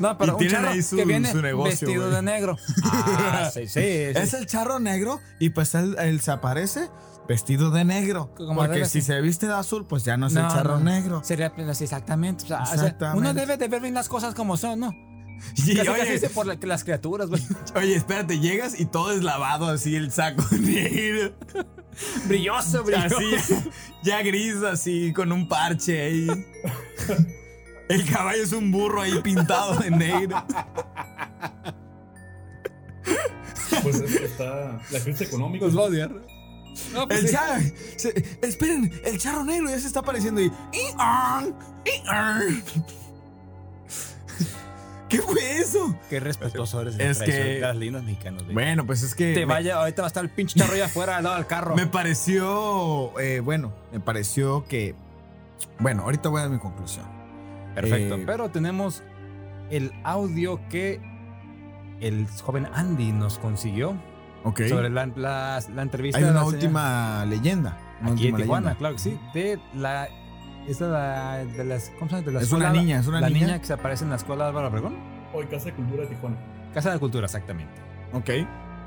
No, pero Y un tienen charro ahí su- que viene su negocio, vestido de negro. Ah, sí, sí. sí. Es el charro negro y pues él, él se aparece vestido de negro. Como porque si se viste de azul, pues ya no es el charro no. negro. Sería exactamente. o sea, o sea, Exactamente. uno debe de ver bien las cosas como son, ¿no? Y, casi, oye, casi por la- las criaturas, güey. oye, espérate, llegas y todo es lavado así, el saco negro. Brilloso, brilloso. Así, ya gris, así, con un parche ahí. El caballo es un burro ahí pintado de negro. Pues es- está la crisis económica. Los va a odiar. No, pues El sí. charro, se- esperen, el charro negro ya se está apareciendo ahí. ¡Ing-ang! ¡Ing-ang! ¿Qué fue eso? Qué respetuoso eres Es que- de las lindas mexicanas, güey. Bueno, pues es que. Te me- vaya, ahorita va a estar el pinche charro allá afuera al lado del carro. Me pareció, eh, bueno, me pareció que, bueno, ahorita voy a dar mi conclusión. Perfecto. Eh, Pero tenemos el audio que el joven Andy nos consiguió Ok. sobre la, la- la entrevista Hay de una señora- última leyenda. una aquí en Tijuana, leyenda. claro que sí. De la. Es de la. De las, ¿Cómo se llama? De la Es escuela- una niña, es una la niña. niña que se aparece en la escuela Álvaro Obregón. Hoy Casa de Cultura de Tijuana. Casa de Cultura, exactamente. Ok.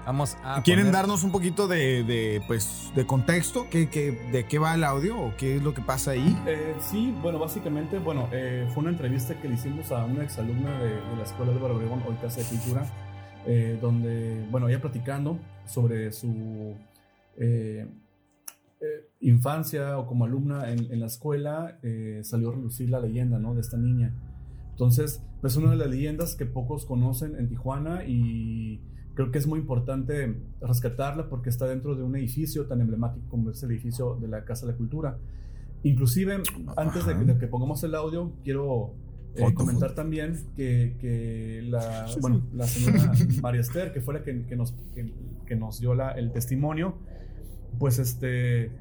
Vamos a. ¿Quieren poner- darnos un poquito de, de, pues, de contexto? ¿Qué, qué, ¿De qué va el audio o qué es lo que pasa ahí? Eh, sí, bueno, básicamente, bueno, eh, fue una entrevista que le hicimos a una exalumna de, de la Escuela de Obregón, hoy Casa de Cultura, eh, donde, bueno, ella platicando sobre su eh, eh, infancia o como alumna en, en la escuela, eh, salió a relucir la leyenda, ¿no? De esta niña. Entonces, es una de las leyendas que pocos conocen en Tijuana y creo que es muy importante rescatarla porque está dentro de un edificio tan emblemático como es el edificio de la Casa de la Cultura. Inclusive, antes de, de que pongamos el audio, quiero eh, Foto, comentar foto. también que, que la, bueno, la señora María Esther, que fue la que, que nos, que, que nos dio la- el testimonio, pues este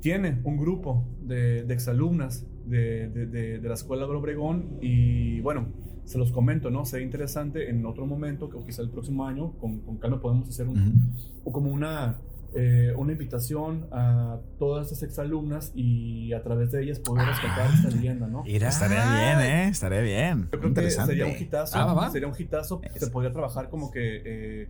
tiene un grupo de, de exalumnas de, de, de, de la Escuela de Obregón y bueno, se los comento, ¿no? Sería interesante en otro momento, o quizá el próximo año, con, con calma podemos hacer un, o como una, eh, una invitación a todas estas exalumnas y a través de ellas poder rescatar esta leyenda, ¿no? Mira. Estaría bien, ¿eh? Estaría bien. Yo creo que Interesante. sería un hitazo. Ah, va, va. Sería un hitazo. Se podría trabajar como que eh,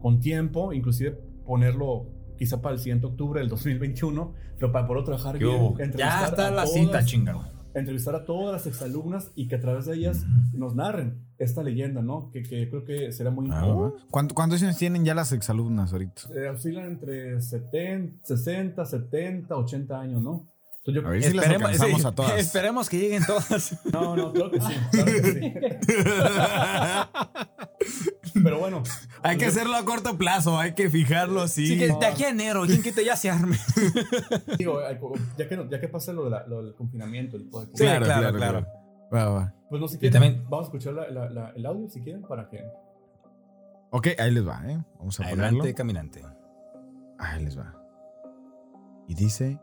con tiempo, inclusive ponerlo quizá para el siguiente octubre del 2021, pero para poder trabajar ¿Qué bien. entrevistar Ya está a la todas- cita, chingado. Entrevistar a todas las exalumnas y que a través de ellas nos narren esta leyenda, ¿no? Que, que creo que será muy Ah, importante. va. ¿Cuánto- ¿Cuántos años tienen ya las exalumnas ahorita? Eh, oscilan entre 70, 60, 70, 80 años, ¿no? Yo- A ver si las alcanzamos sí, a todas. Esperemos que lleguen todas. No, no, claro que sí. Claro que sí. Pero bueno. hay que hacerlo a corto plazo, hay que fijarlo así. Sí, que de aquí a enero, ¿quién quita ya se arme? Digo, ya que, ya que pase lo, de la- lo del confinamiento, el- Sí, claro, claro. Va, va. pues no sé también- vamos a escuchar la- la- la- el audio si quieren para que... Ok, ahí les va, ¿eh? Vamos a ponerlo. Adelante, caminante. Ahí les va. Y dice...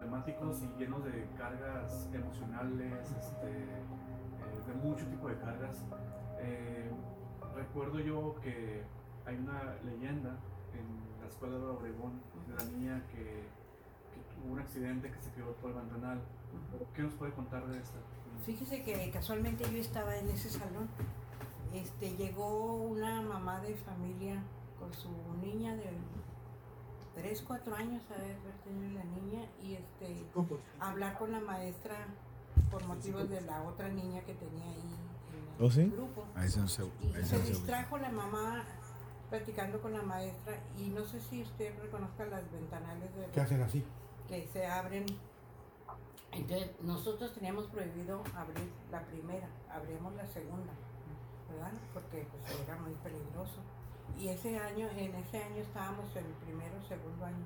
Temáticos y llenos de cargas emocionales, este, de mucho tipo de cargas. Eh, recuerdo yo que hay una leyenda en la escuela de Obregón de la niña que, que tuvo un accidente que se quedó todo abandonado. ¿Qué nos puede contar de esta? Fíjese que casualmente yo estaba en ese salón. Este, llegó una mamá de familia con su niña de 3, 4 años, a ver, la niña, y este, hablar con la maestra por motivos de la otra niña que tenía ahí en el ¿Oh, sí? grupo. Ahí se, ahí se se- distrajo la mamá platicando con la maestra y no sé si usted reconozca las ventanales de ¿Qué hacen así? que se abren. Entonces, nosotros teníamos prohibido abrir la primera, abrimos la segunda, ¿verdad? Porque pues, era muy peligroso. Y ese año, en ese año estábamos en el primero, segundo año,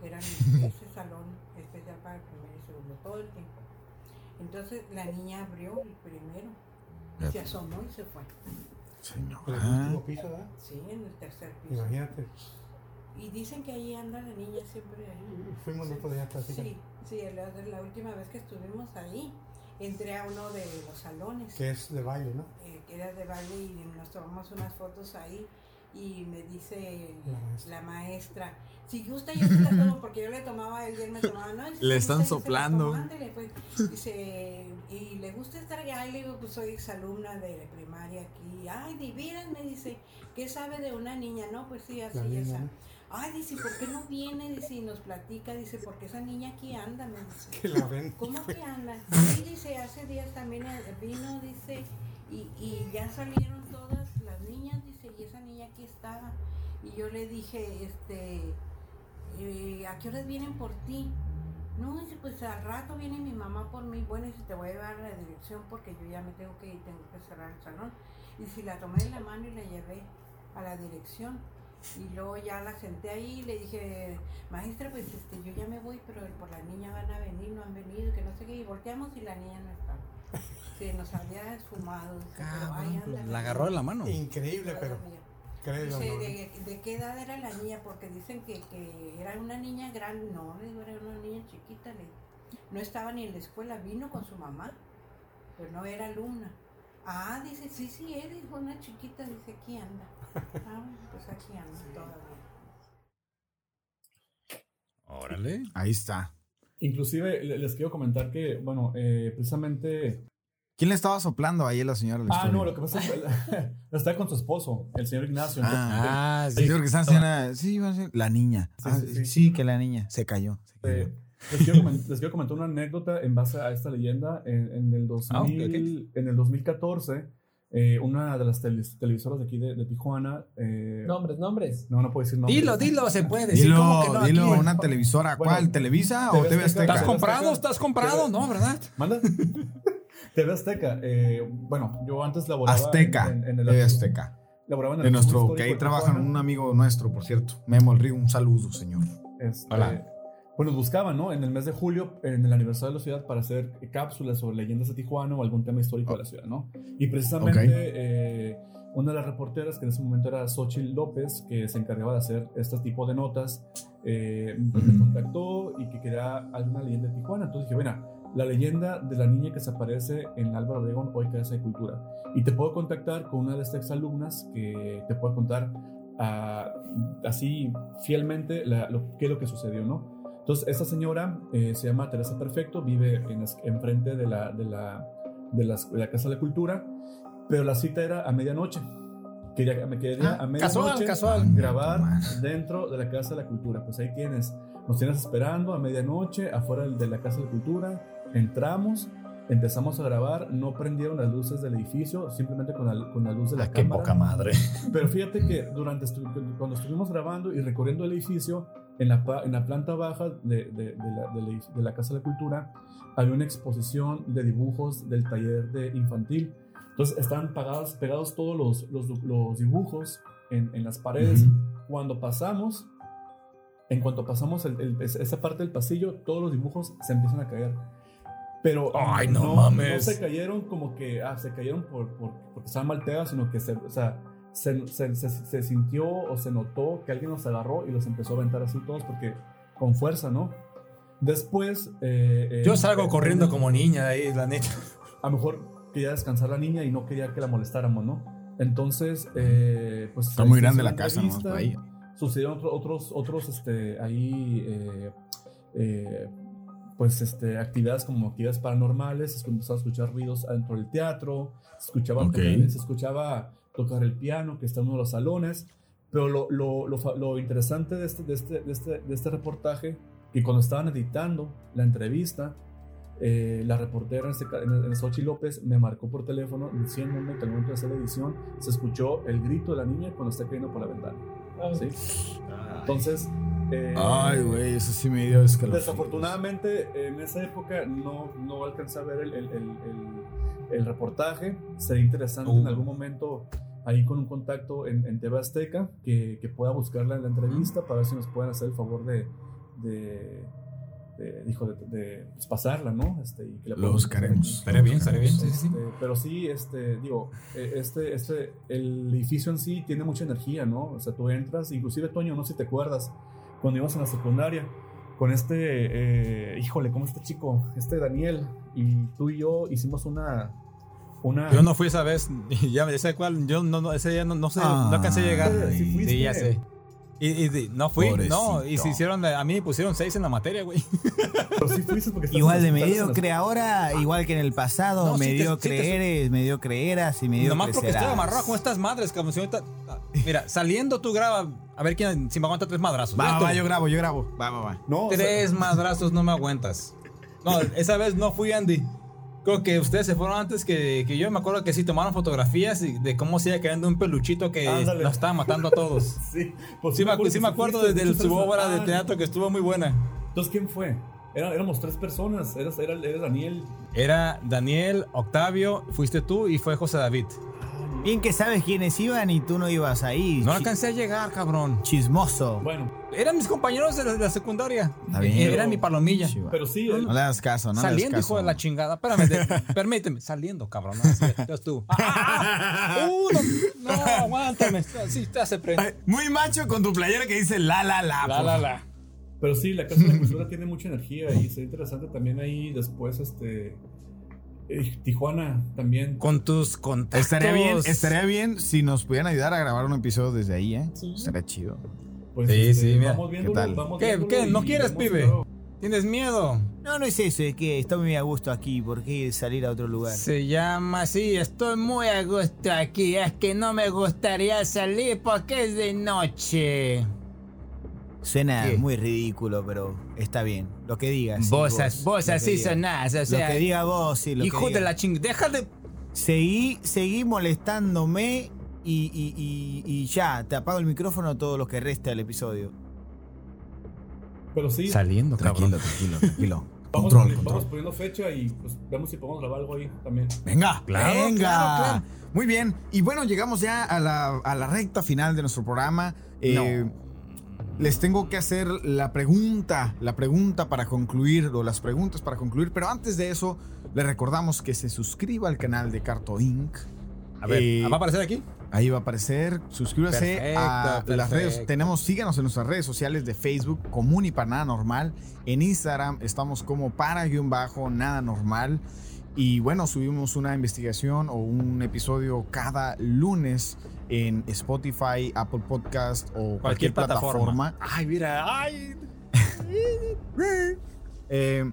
que era ese salón especial para el primero y segundo, todo el tiempo. Entonces la niña abrió el primero, y se asomó y se fue. En el último piso, ¿verdad? Sí, en el tercer piso. Imagínate. Y dicen que ahí anda la niña siempre ahí. Fuimos el otro día a platicar. Sí, sí, la, la última vez que estuvimos ahí, entré a uno de los salones. Que es de baile, ¿no? eh, que era de baile y nos tomamos unas fotos ahí y me dice La la maestra, si gusta yo se las tomo porque yo le tomaba él me tomaba, no, si Le están soplando. tomo, pues. Dice, y le gusta estar allá, y le digo, pues soy exalumna de primaria aquí, ay, de veras, me dice, ¿qué sabe de una niña? No, pues sí, así, La niña, esa. ¿no? Ay, dice, ¿por qué no viene? Dice, y nos platica, dice, porque esa niña aquí anda, me dice. Que la ven. ¿Cómo que anda? Sí, dice, hace días también eh, vino, dice, y, y ya salieron todas aquí estaba. Y yo le dije, este, eh, ¿a qué horas vienen por ti? No, dice, pues al rato viene mi mamá por mí. Bueno, dice, te voy a llevar a la dirección porque yo ya me tengo que ir, tengo que cerrar el salón. Y si la tomé de la mano y la llevé a la dirección. Y luego ya la senté ahí y le dije, maestra, pues este, yo ya me voy, pero por la niña van a venir, no han venido, que no sé qué. Y volteamos y la niña no estaba. Se nos había esfumado. dice, pero ahí anda La agarró de la mano. Increíble, pero. ¿No? ¿de, de qué edad era la niña? Porque dicen que, que era una niña grande. No, le digo, era una niña chiquita. le- no estaba ni en la escuela, vino con su mamá, pero no era alumna. Ah, dice, sí, sí, él dijo una chiquita, dice, aquí anda. Ah, pues aquí anda todavía. Órale. Ahí está. Inclusive le- les quiero comentar que, bueno, eh, precisamente... ¿Quién le estaba soplando ahí a la señora? Ah, no, lo que pasa es que está con su esposo, el señor Ignacio. Ah, Entonces, sí, porque están haciendo. Sí, va a ser la niña. Sí, Ah, sí, sí. sí, que la niña se cayó. se cayó. Eh, les, quiero comen- les quiero comentar una anécdota en base a esta leyenda. En, en el, 2000, Ah, en el 2014, eh, una de las televisoras de aquí de, de Tijuana. eh, Nombres, nombres. no, no puedo decir nombres. Dilo, dilo, se puede decir. Dilo, ¿Cómo que no dilo, aquí? una televisora. Bueno, ¿Cuál? ¿Televisa o TV Azteca. Azteca? ¿Estás comprado? ¿Estás comprado? No, ¿verdad? ¿Manda? TV Azteca. eh, bueno, yo antes laboraba Azteca. en, en- en el TV Azteca. laboraba en el De nuestro, que ahí trabajan un amigo nuestro, por cierto. Memo el Río, un saludo, señor. Este, Hola. Pues nos buscaban, ¿no? En el mes de julio, en el aniversario de la ciudad, para hacer cápsulas sobre leyendas de Tijuana o algún tema histórico de la ciudad, ¿no? Y precisamente Ok. eh, una de las reporteras, que en ese momento era Xochitl López, que se encargaba de hacer este tipo de notas, eh, pues me contactó y que quería alguna leyenda de Tijuana. Entonces dije, bueno, la leyenda de la niña que se aparece en Álvaro Obregón, hoy Casa de Cultura. Y te puedo contactar con una de estas exalumnas que te puede contar ah, así fielmente la- lo, qué es lo que sucedió, ¿no? Entonces, esta señora eh, se llama Teresa Perfecto, vive en, enfrente de la, de, la, de, las- de la Casa de la Cultura, pero la cita era a medianoche. Quería, me quería Ah, a casual, medianoche casual. grabar dentro de la Casa de la Cultura. Pues ahí tienes, nos tienes esperando a medianoche afuera de la Casa de la Cultura, entramos, empezamos a grabar, no prendieron las luces del edificio, simplemente con la, con la luz de la Ah, qué cámara. poca madre. Pero fíjate que durante estu- cuando estuvimos grabando y recorriendo el edificio, en la, en la planta baja de, de- de la, de la Casa de la Cultura, había una exposición de dibujos del taller de infantil. Entonces estaban pegados, pegados todos los, los, los dibujos en, en las paredes. Cuando pasamos, en cuanto pasamos el- el- es- esa parte del pasillo, todos los dibujos se empiezan a caer. Pero Ay, no mames. no se cayeron como que ah, se cayeron por, por- porque estaban mal sino que se, o sea, se, se- se- se sintió o se notó que alguien los agarró y los empezó a aventar así todos porque con fuerza, ¿no? Después. eh, eh, Yo salgo eh, corriendo eh, como niña de ahí, la neta. a lo mejor quería descansar la niña y no quería que la molestáramos, ¿no? Entonces, eh, pues... Está muy grande la casa, ¿no? Ahí. Sucedieron otro- otros, otros, este, ahí, eh, eh, pues, este, actividades como actividades paranormales, se empezó a escuchar ruidos dentro del teatro, se escuchaba, Ok. tocar, se escuchaba tocar el piano, que está en uno de los salones, pero lo, lo, lo, lo interesante de este, de, este, de, este, de este reportaje, que cuando estaban editando la entrevista, eh, la reportera, en, este, en, en Xochitl López, me marcó por teléfono diciéndome que al momento de hacer la edición se escuchó el grito de la niña cuando está cayendo por la ventana. ¿sí? Entonces, eh, Ay, güey, eso sí me dio escalofríos. desafortunadamente en esa época no, no alcancé a ver el, el, el, el- reportaje. Sería interesante en algún momento ahí con un contacto en, en TV Azteca que, que pueda buscarla en la entrevista para ver si nos pueden hacer el favor de, de, dijo, de, de, pues, pasarla, ¿no? Este, y que la Lo buscaremos. Estaría bien, estaría bien. Sí, sí, sí. Este, pero sí, este, digo, eh, este, este, el edificio en sí tiene mucha energía, ¿no? O sea, tú entras, inclusive Toño, no sé si te acuerdas, cuando ibas en la secundaria, con este, eh, híjole, ¿cómo este chico? Este Daniel, y tú y yo hicimos una, una... Yo no fui esa vez, ya sé cuál, yo no, no, ese día no, no sé, no alcancé a llegar. Ah, sí fuiste. Sí, ya sé. Y, y- no fui, no, y Pobrecito. se hicieron, a mí me pusieron seis en la materia, güey. Pero sí fuiste porque Igual de en las- mediocre ahora, igual que en el pasado, No, sí mediocre sí te- eres, mediocre eras y mediocre Nomás porque estoy serás. amarrado con estas madres, cabrón. si ahorita- ah, Mira, saliendo tú graba, a ver quién, si me aguanta tres madrazos. Va, va, yo grabo, yo grabo. Va, va, va. No, o sea, Tres madrazos no me aguantas. No, esa vez no fui Andy. Creo que ustedes se fueron antes que, que yo. Me acuerdo que sí tomaron fotografías de cómo se iba cayendo un peluchito que Ándale. nos estaba matando a todos. sí, pues Sí me, sí me acuerdo de, de su obra de teatro que estuvo muy buena. Entonces, ¿quién fue? Era- éramos tres personas, era Daniel. Era Daniel, Octavio, fuiste tú y fue José David. Bien que sabes quiénes iban y tú no ibas ahí. No alcancé a llegar, cabrón. Chismoso. Bueno, Eran mis compañeros de la, de la secundaria. Está bien. Era mi palomilla. Pero sí, No le hagas caso, no le saliendo, hijo de la chingada. Espérame, de- permíteme. Saliendo, cabrón. No, así, ya estuvo. Ah, ah, ah. Uh, no, no, aguántame. Sí, te hace prender. Ay, Muy macho con tu playera que dice la la la. La, por la, la. Pero sí, la Casa de la Cultura tiene mucha energía y sería interesante también ahí después, este... eh, Tijuana también. Con tus contactos. Estaría bien, estaría bien si nos pudieran ayudar a grabar un episodio desde ahí, ¿eh? Sí. Estaría chido. Pues, Sí, este, sí, mira. Vamos viéndolo, ¿Qué tal? vamos ¿Qué, qué? ¿No quieres, pibe? luego. ¿Tienes miedo? No, no es eso, es que estoy muy a gusto aquí. ¿Por qué salir a otro lugar? Se llama así, estoy muy a gusto aquí. Es que no me gustaría salir porque es de noche. Suena ¿Qué? muy ridículo, pero está bien. Lo que digas. sí, Vos, vos lo que así sonás, o Lo sea. que diga vos, sí, lo hijo que de diga. la chingada. Deja de. Seguí, seguí molestándome y, y- y- y ya, te apago el micrófono todo lo que resta del episodio. Pero sí, Saliendo, Tranquilo, tranquilo, tranquilo. vamos, Control, vamos poniendo fecha y pues vemos si podemos grabar algo ahí también. Venga, Claro, venga. claro, claro. Muy bien. Y bueno, llegamos ya a la, a la recta final de nuestro programa. Eh, Les tengo que hacer la pregunta, la pregunta para concluir, o las preguntas para concluir. Pero antes de eso, le recordamos que se suscriba al canal de Carto Inc. A ver, Eh, ¿va a aparecer aquí? Ahí va a aparecer. Suscríbase Perfecto, a las redes. Tenemos, síganos en nuestras redes sociales de Facebook, Común y para Nada Normal. En Instagram estamos como para guion bajo nada normal. Y bueno, subimos una investigación o un episodio cada lunes en Spotify, Apple Podcast o cualquier, Cualquier plataforma. plataforma. Ay, mira, ay. Eh,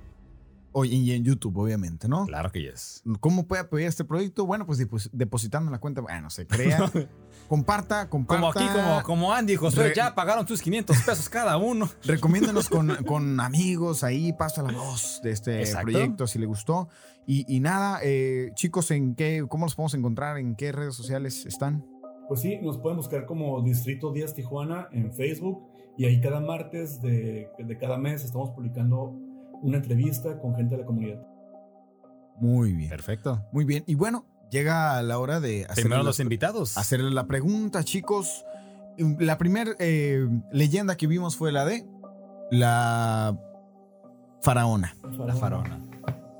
y en YouTube, obviamente, ¿no? Claro que yes. ¿Cómo puede apoyar este proyecto? Bueno, pues depos- depositando en la cuenta. Bueno, se crea. comparta, comparta. Como aquí, como, como Andy y Josué, Re- ya pagaron sus 500 pesos cada uno. Recomiéndanos con, con amigos ahí, pasa la voz de este Exacto. proyecto si le gustó. Y, y nada, eh, chicos, ¿en qué, ¿cómo los podemos encontrar? ¿En qué redes sociales están? Pues sí, nos pueden buscar como Distrito 10 Tijuana en Facebook y ahí cada martes de, de cada mes estamos publicando una entrevista con gente de la comunidad. Muy bien. Perfecto. Muy bien. Y bueno, llega la hora de hacer Primero los invitados. hacerle la pregunta, chicos. La primera leyenda que vimos fue la de la faraona. La faraona.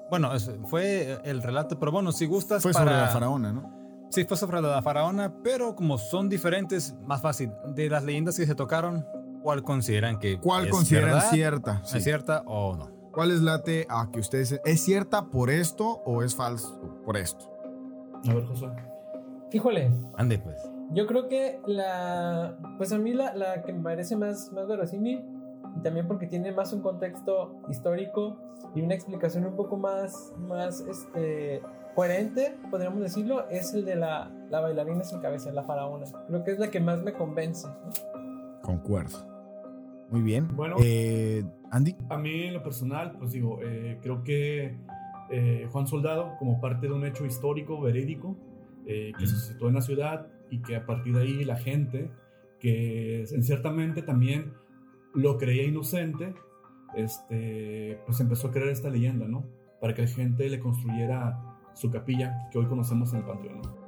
Bueno, fue el relato, pero bueno, si gustas Fue para... sobre la faraona, ¿no? Sí, fue sobre la faraona, pero como son diferentes, más fácil. De las leyendas que se tocaron, ¿cuál consideran que ¿Cuál es consideran verdad, cierta? Sí. ¿Es cierta o no? ¿Cuál es late a que ustedes es cierta por esto o es falso por esto? A ver, José. Híjole, Ande, pues. yo creo que la. Pues a mí la, la que me parece más, más verosímil, y también porque tiene más un contexto histórico y una explicación un poco más, más este, coherente, podríamos decirlo, es el de la, la bailarina sin cabeza, la faraona. Creo que es la que más me convence. ¿no? Concuerdo. Muy bien. Bueno. Eh, Andy. A mí en lo personal, pues digo, eh, creo que eh, Juan Soldado, como parte de un hecho histórico, verídico, eh, que se suscitó en la ciudad y que a partir de ahí la gente, que en ciertamente también lo creía inocente, este, pues empezó a creer esta leyenda, ¿no? Para que la gente le construyera su capilla que hoy conocemos en el Panteón, ¿no?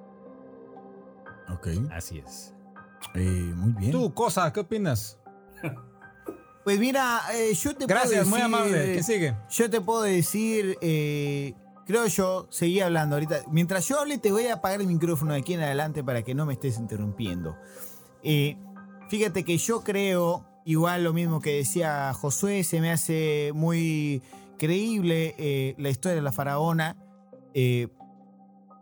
Ok. Así es. Eh, muy bien. Tú, cosa, ¿qué opinas? Pues mira, eh, yo te Gracias, puedo muy decir, amable. ¿Quién sigue? Yo te puedo decir, eh, creo yo, seguí hablando ahorita. Mientras yo hable, te voy a apagar el micrófono de aquí en adelante para que no me estés interrumpiendo. Eh, fíjate que yo creo, igual lo mismo que decía Josué, se me hace muy creíble eh, la historia de la faraona. eh,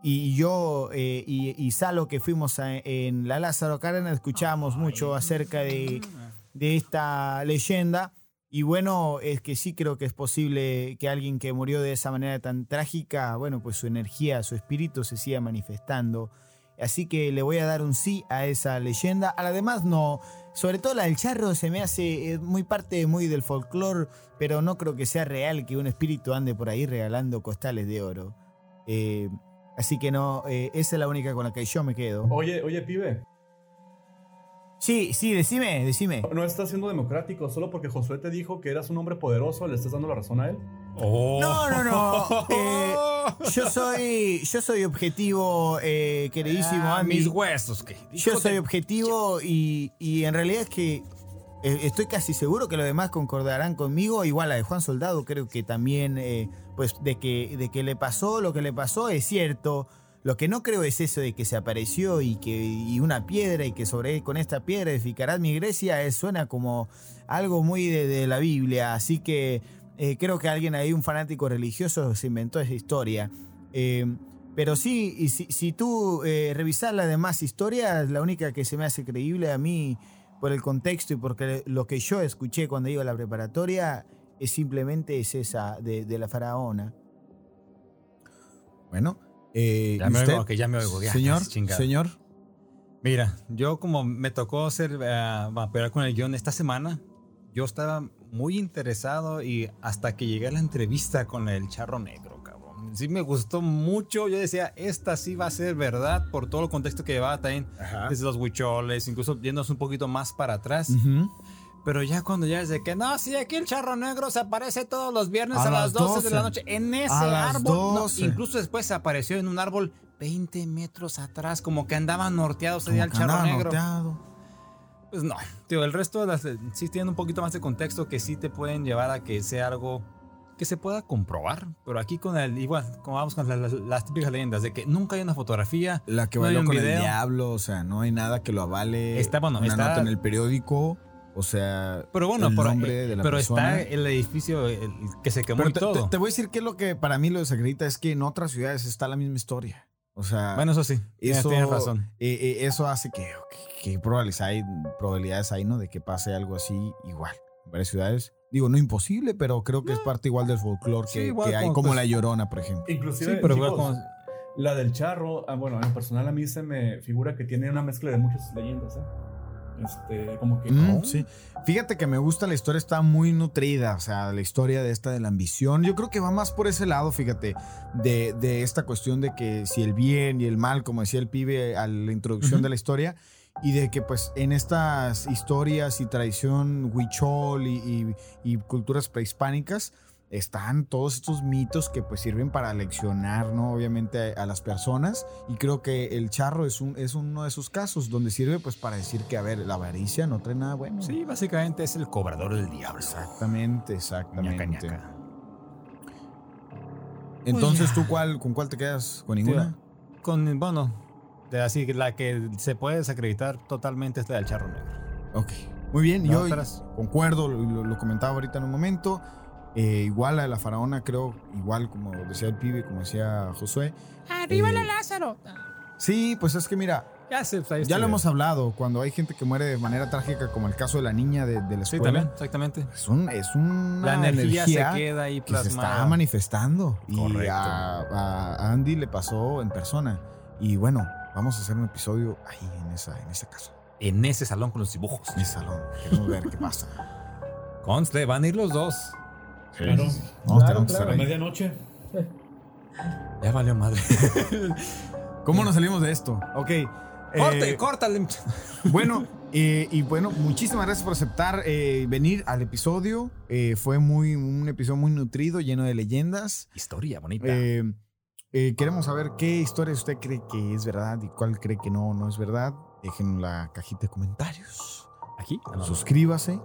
y yo eh, y, y Salo, que fuimos a- en la Lázaro Cárdenas, escuchábamos mucho acerca de, de esta leyenda. Y bueno, es que sí creo que es posible que alguien que murió de esa manera tan trágica, bueno, pues su energía, su espíritu se siga manifestando. Así que le voy a dar un sí a esa leyenda. A la demás no. Sobre todo la del charro se me hace eh, muy parte muy del folclore, pero no creo que sea real que un espíritu ande por ahí regalando costales de oro. Eh, así que no, eh, esa es la única con la que yo me quedo. Oye, oye, pibe. Sí, sí, decime, decime. No estás siendo democrático solo porque Josué te dijo que eras un hombre poderoso, le estás dando la razón a él. Oh. No, no, no. Eh, yo soy, yo soy objetivo, eh, queridísimo Ah, Andy. mis huesos. ¿qué? Yo soy objetivo y, y en realidad es que eh, estoy casi seguro que los demás concordarán conmigo. Igual la de Juan Soldado, creo que también, eh, pues, de que, de que le pasó lo que le pasó es cierto. Lo que no creo es eso de que se apareció y que y una piedra y que sobre con esta piedra edificarás mi iglesia. eh, suena como algo muy de, de la Biblia. Así que eh, creo que alguien ahí, un fanático religioso, se inventó esa historia. Eh, pero sí, y si, si tú eh, revisas las demás historias, la única que se me hace creíble a mí, por el contexto y porque lo que yo escuché cuando iba a la preparatoria, es simplemente es esa de, de la faraona. Bueno, eh, Ya me ¿usted? oigo, ok, ya me oigo. ya, señor, señor. Mira, yo como me tocó ser eh, vampiro con el guion esta semana, yo estaba muy interesado y hasta que llegué a la entrevista con el charro negro, cabrón. Sí me gustó mucho. Yo decía, esta sí va a ser verdad por todo el contexto que llevaba también desde los huicholes, incluso yéndonos un poquito más para atrás. Pero ya cuando ya es de que no, sí, aquí el charro negro se aparece todos los viernes a, A las las 12, de la 12. noche en ese las árbol. No, 12. incluso después se apareció en un árbol 20 metros atrás, como que andaba norteado ese día el charro negro. norteado. Pues no, tío, el resto de las sí tienen un poquito más de contexto que sí te pueden llevar a que sea algo que se pueda comprobar. Pero aquí con el, igual, como vamos con la- la- las típicas leyendas de que nunca hay una fotografía, La que no bailó con video. el diablo, o sea, no hay nada que lo avale. Está, bueno, una está- nota en el periódico, o sea, Pero bueno, el por- nombre eh, de la pero persona. está el edificio el que se quemó Pero y te, todo. te- te voy a decir que lo que para mí lo desacredita es que en otras ciudades está la misma historia. O sea, Bueno, eso sí, eso, tienes razón. eh, eh, eso hace que, que, que probabilidades, hay, probabilidades hay, ¿no? De que pase algo así igual en varias ciudades. Digo, no imposible, pero creo que es parte igual del folclore Sí, que, hay, como, como pues, la llorona, por ejemplo. Inclusive, Sí, pero chicos, igual como- la del charro, ah, bueno, en lo personal a mí se me figura que tiene una mezcla de muchas leyendas, ¿eh? Este, como que... Mm, sí. Fíjate que me gusta la historia, está muy nutrida, o sea, la historia de esta de la ambición. Yo creo que va más por ese lado, fíjate, de, de esta cuestión de que si el bien y el mal, como decía el pibe a la introducción de la historia, y de que pues en estas historias y tradición huichol y, y- y culturas prehispánicas están todos estos mitos que pues sirven para leccionar, ¿no? Obviamente a, a las personas y creo que el charro es, un, es uno de esos casos donde sirve pues para decir que, a ver, la avaricia no trae nada bueno. Sí, básicamente es el cobrador del diablo. Exactamente, exactamente. Ñaca, ñaca. Entonces, Pues ya. ¿tú cuál, con cuál te quedas? ¿Con ninguna? Tío, Con, bueno, de así la que se puede desacreditar totalmente es la del charro negro. Ok. Muy bien, No, yo otras. concuerdo, lo, lo- lo comentaba ahorita en un momento. Eh, igual a la faraona, creo, igual como decía el pibe, como decía Josué. ¡Arriba Eh, la Lázaro! Sí, pues es que mira, Ya, se, pues, ya lo hemos hablado, cuando hay gente que muere de manera trágica, como el caso de la niña de, de la Sí, escuela. también, exactamente. Es, un, es una La energía se energía queda ahí que se plasmada. está manifestando. Y a, a Andy le pasó en persona. Y bueno, vamos a hacer un episodio ahí en esa, en esa casa. En ese salón con los dibujos. En ese salón. Queremos ver qué pasa. Conste, van a ir los dos. Claro. A ahí. medianoche. Ya valió madre. ¿Cómo nos salimos de esto? Ok. Corte, eh, córtale. Bueno, eh, y bueno, muchísimas gracias por aceptar eh, venir al episodio. Eh, fue muy, un episodio muy nutrido, lleno de leyendas. Historia bonita. Eh, eh, queremos saber qué historia usted cree que es verdad y cuál cree que no, no es verdad. Dejen en la cajita de comentarios. Aquí. Suscríbase.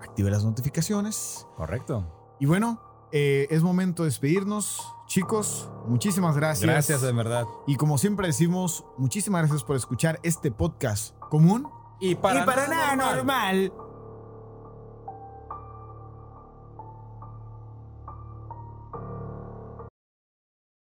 active las notificaciones. Correcto. Y bueno, eh, es momento de despedirnos. Chicos, muchísimas gracias. Gracias, de verdad. Y como siempre decimos, muchísimas gracias por escuchar este podcast común Y para, y para nada normal.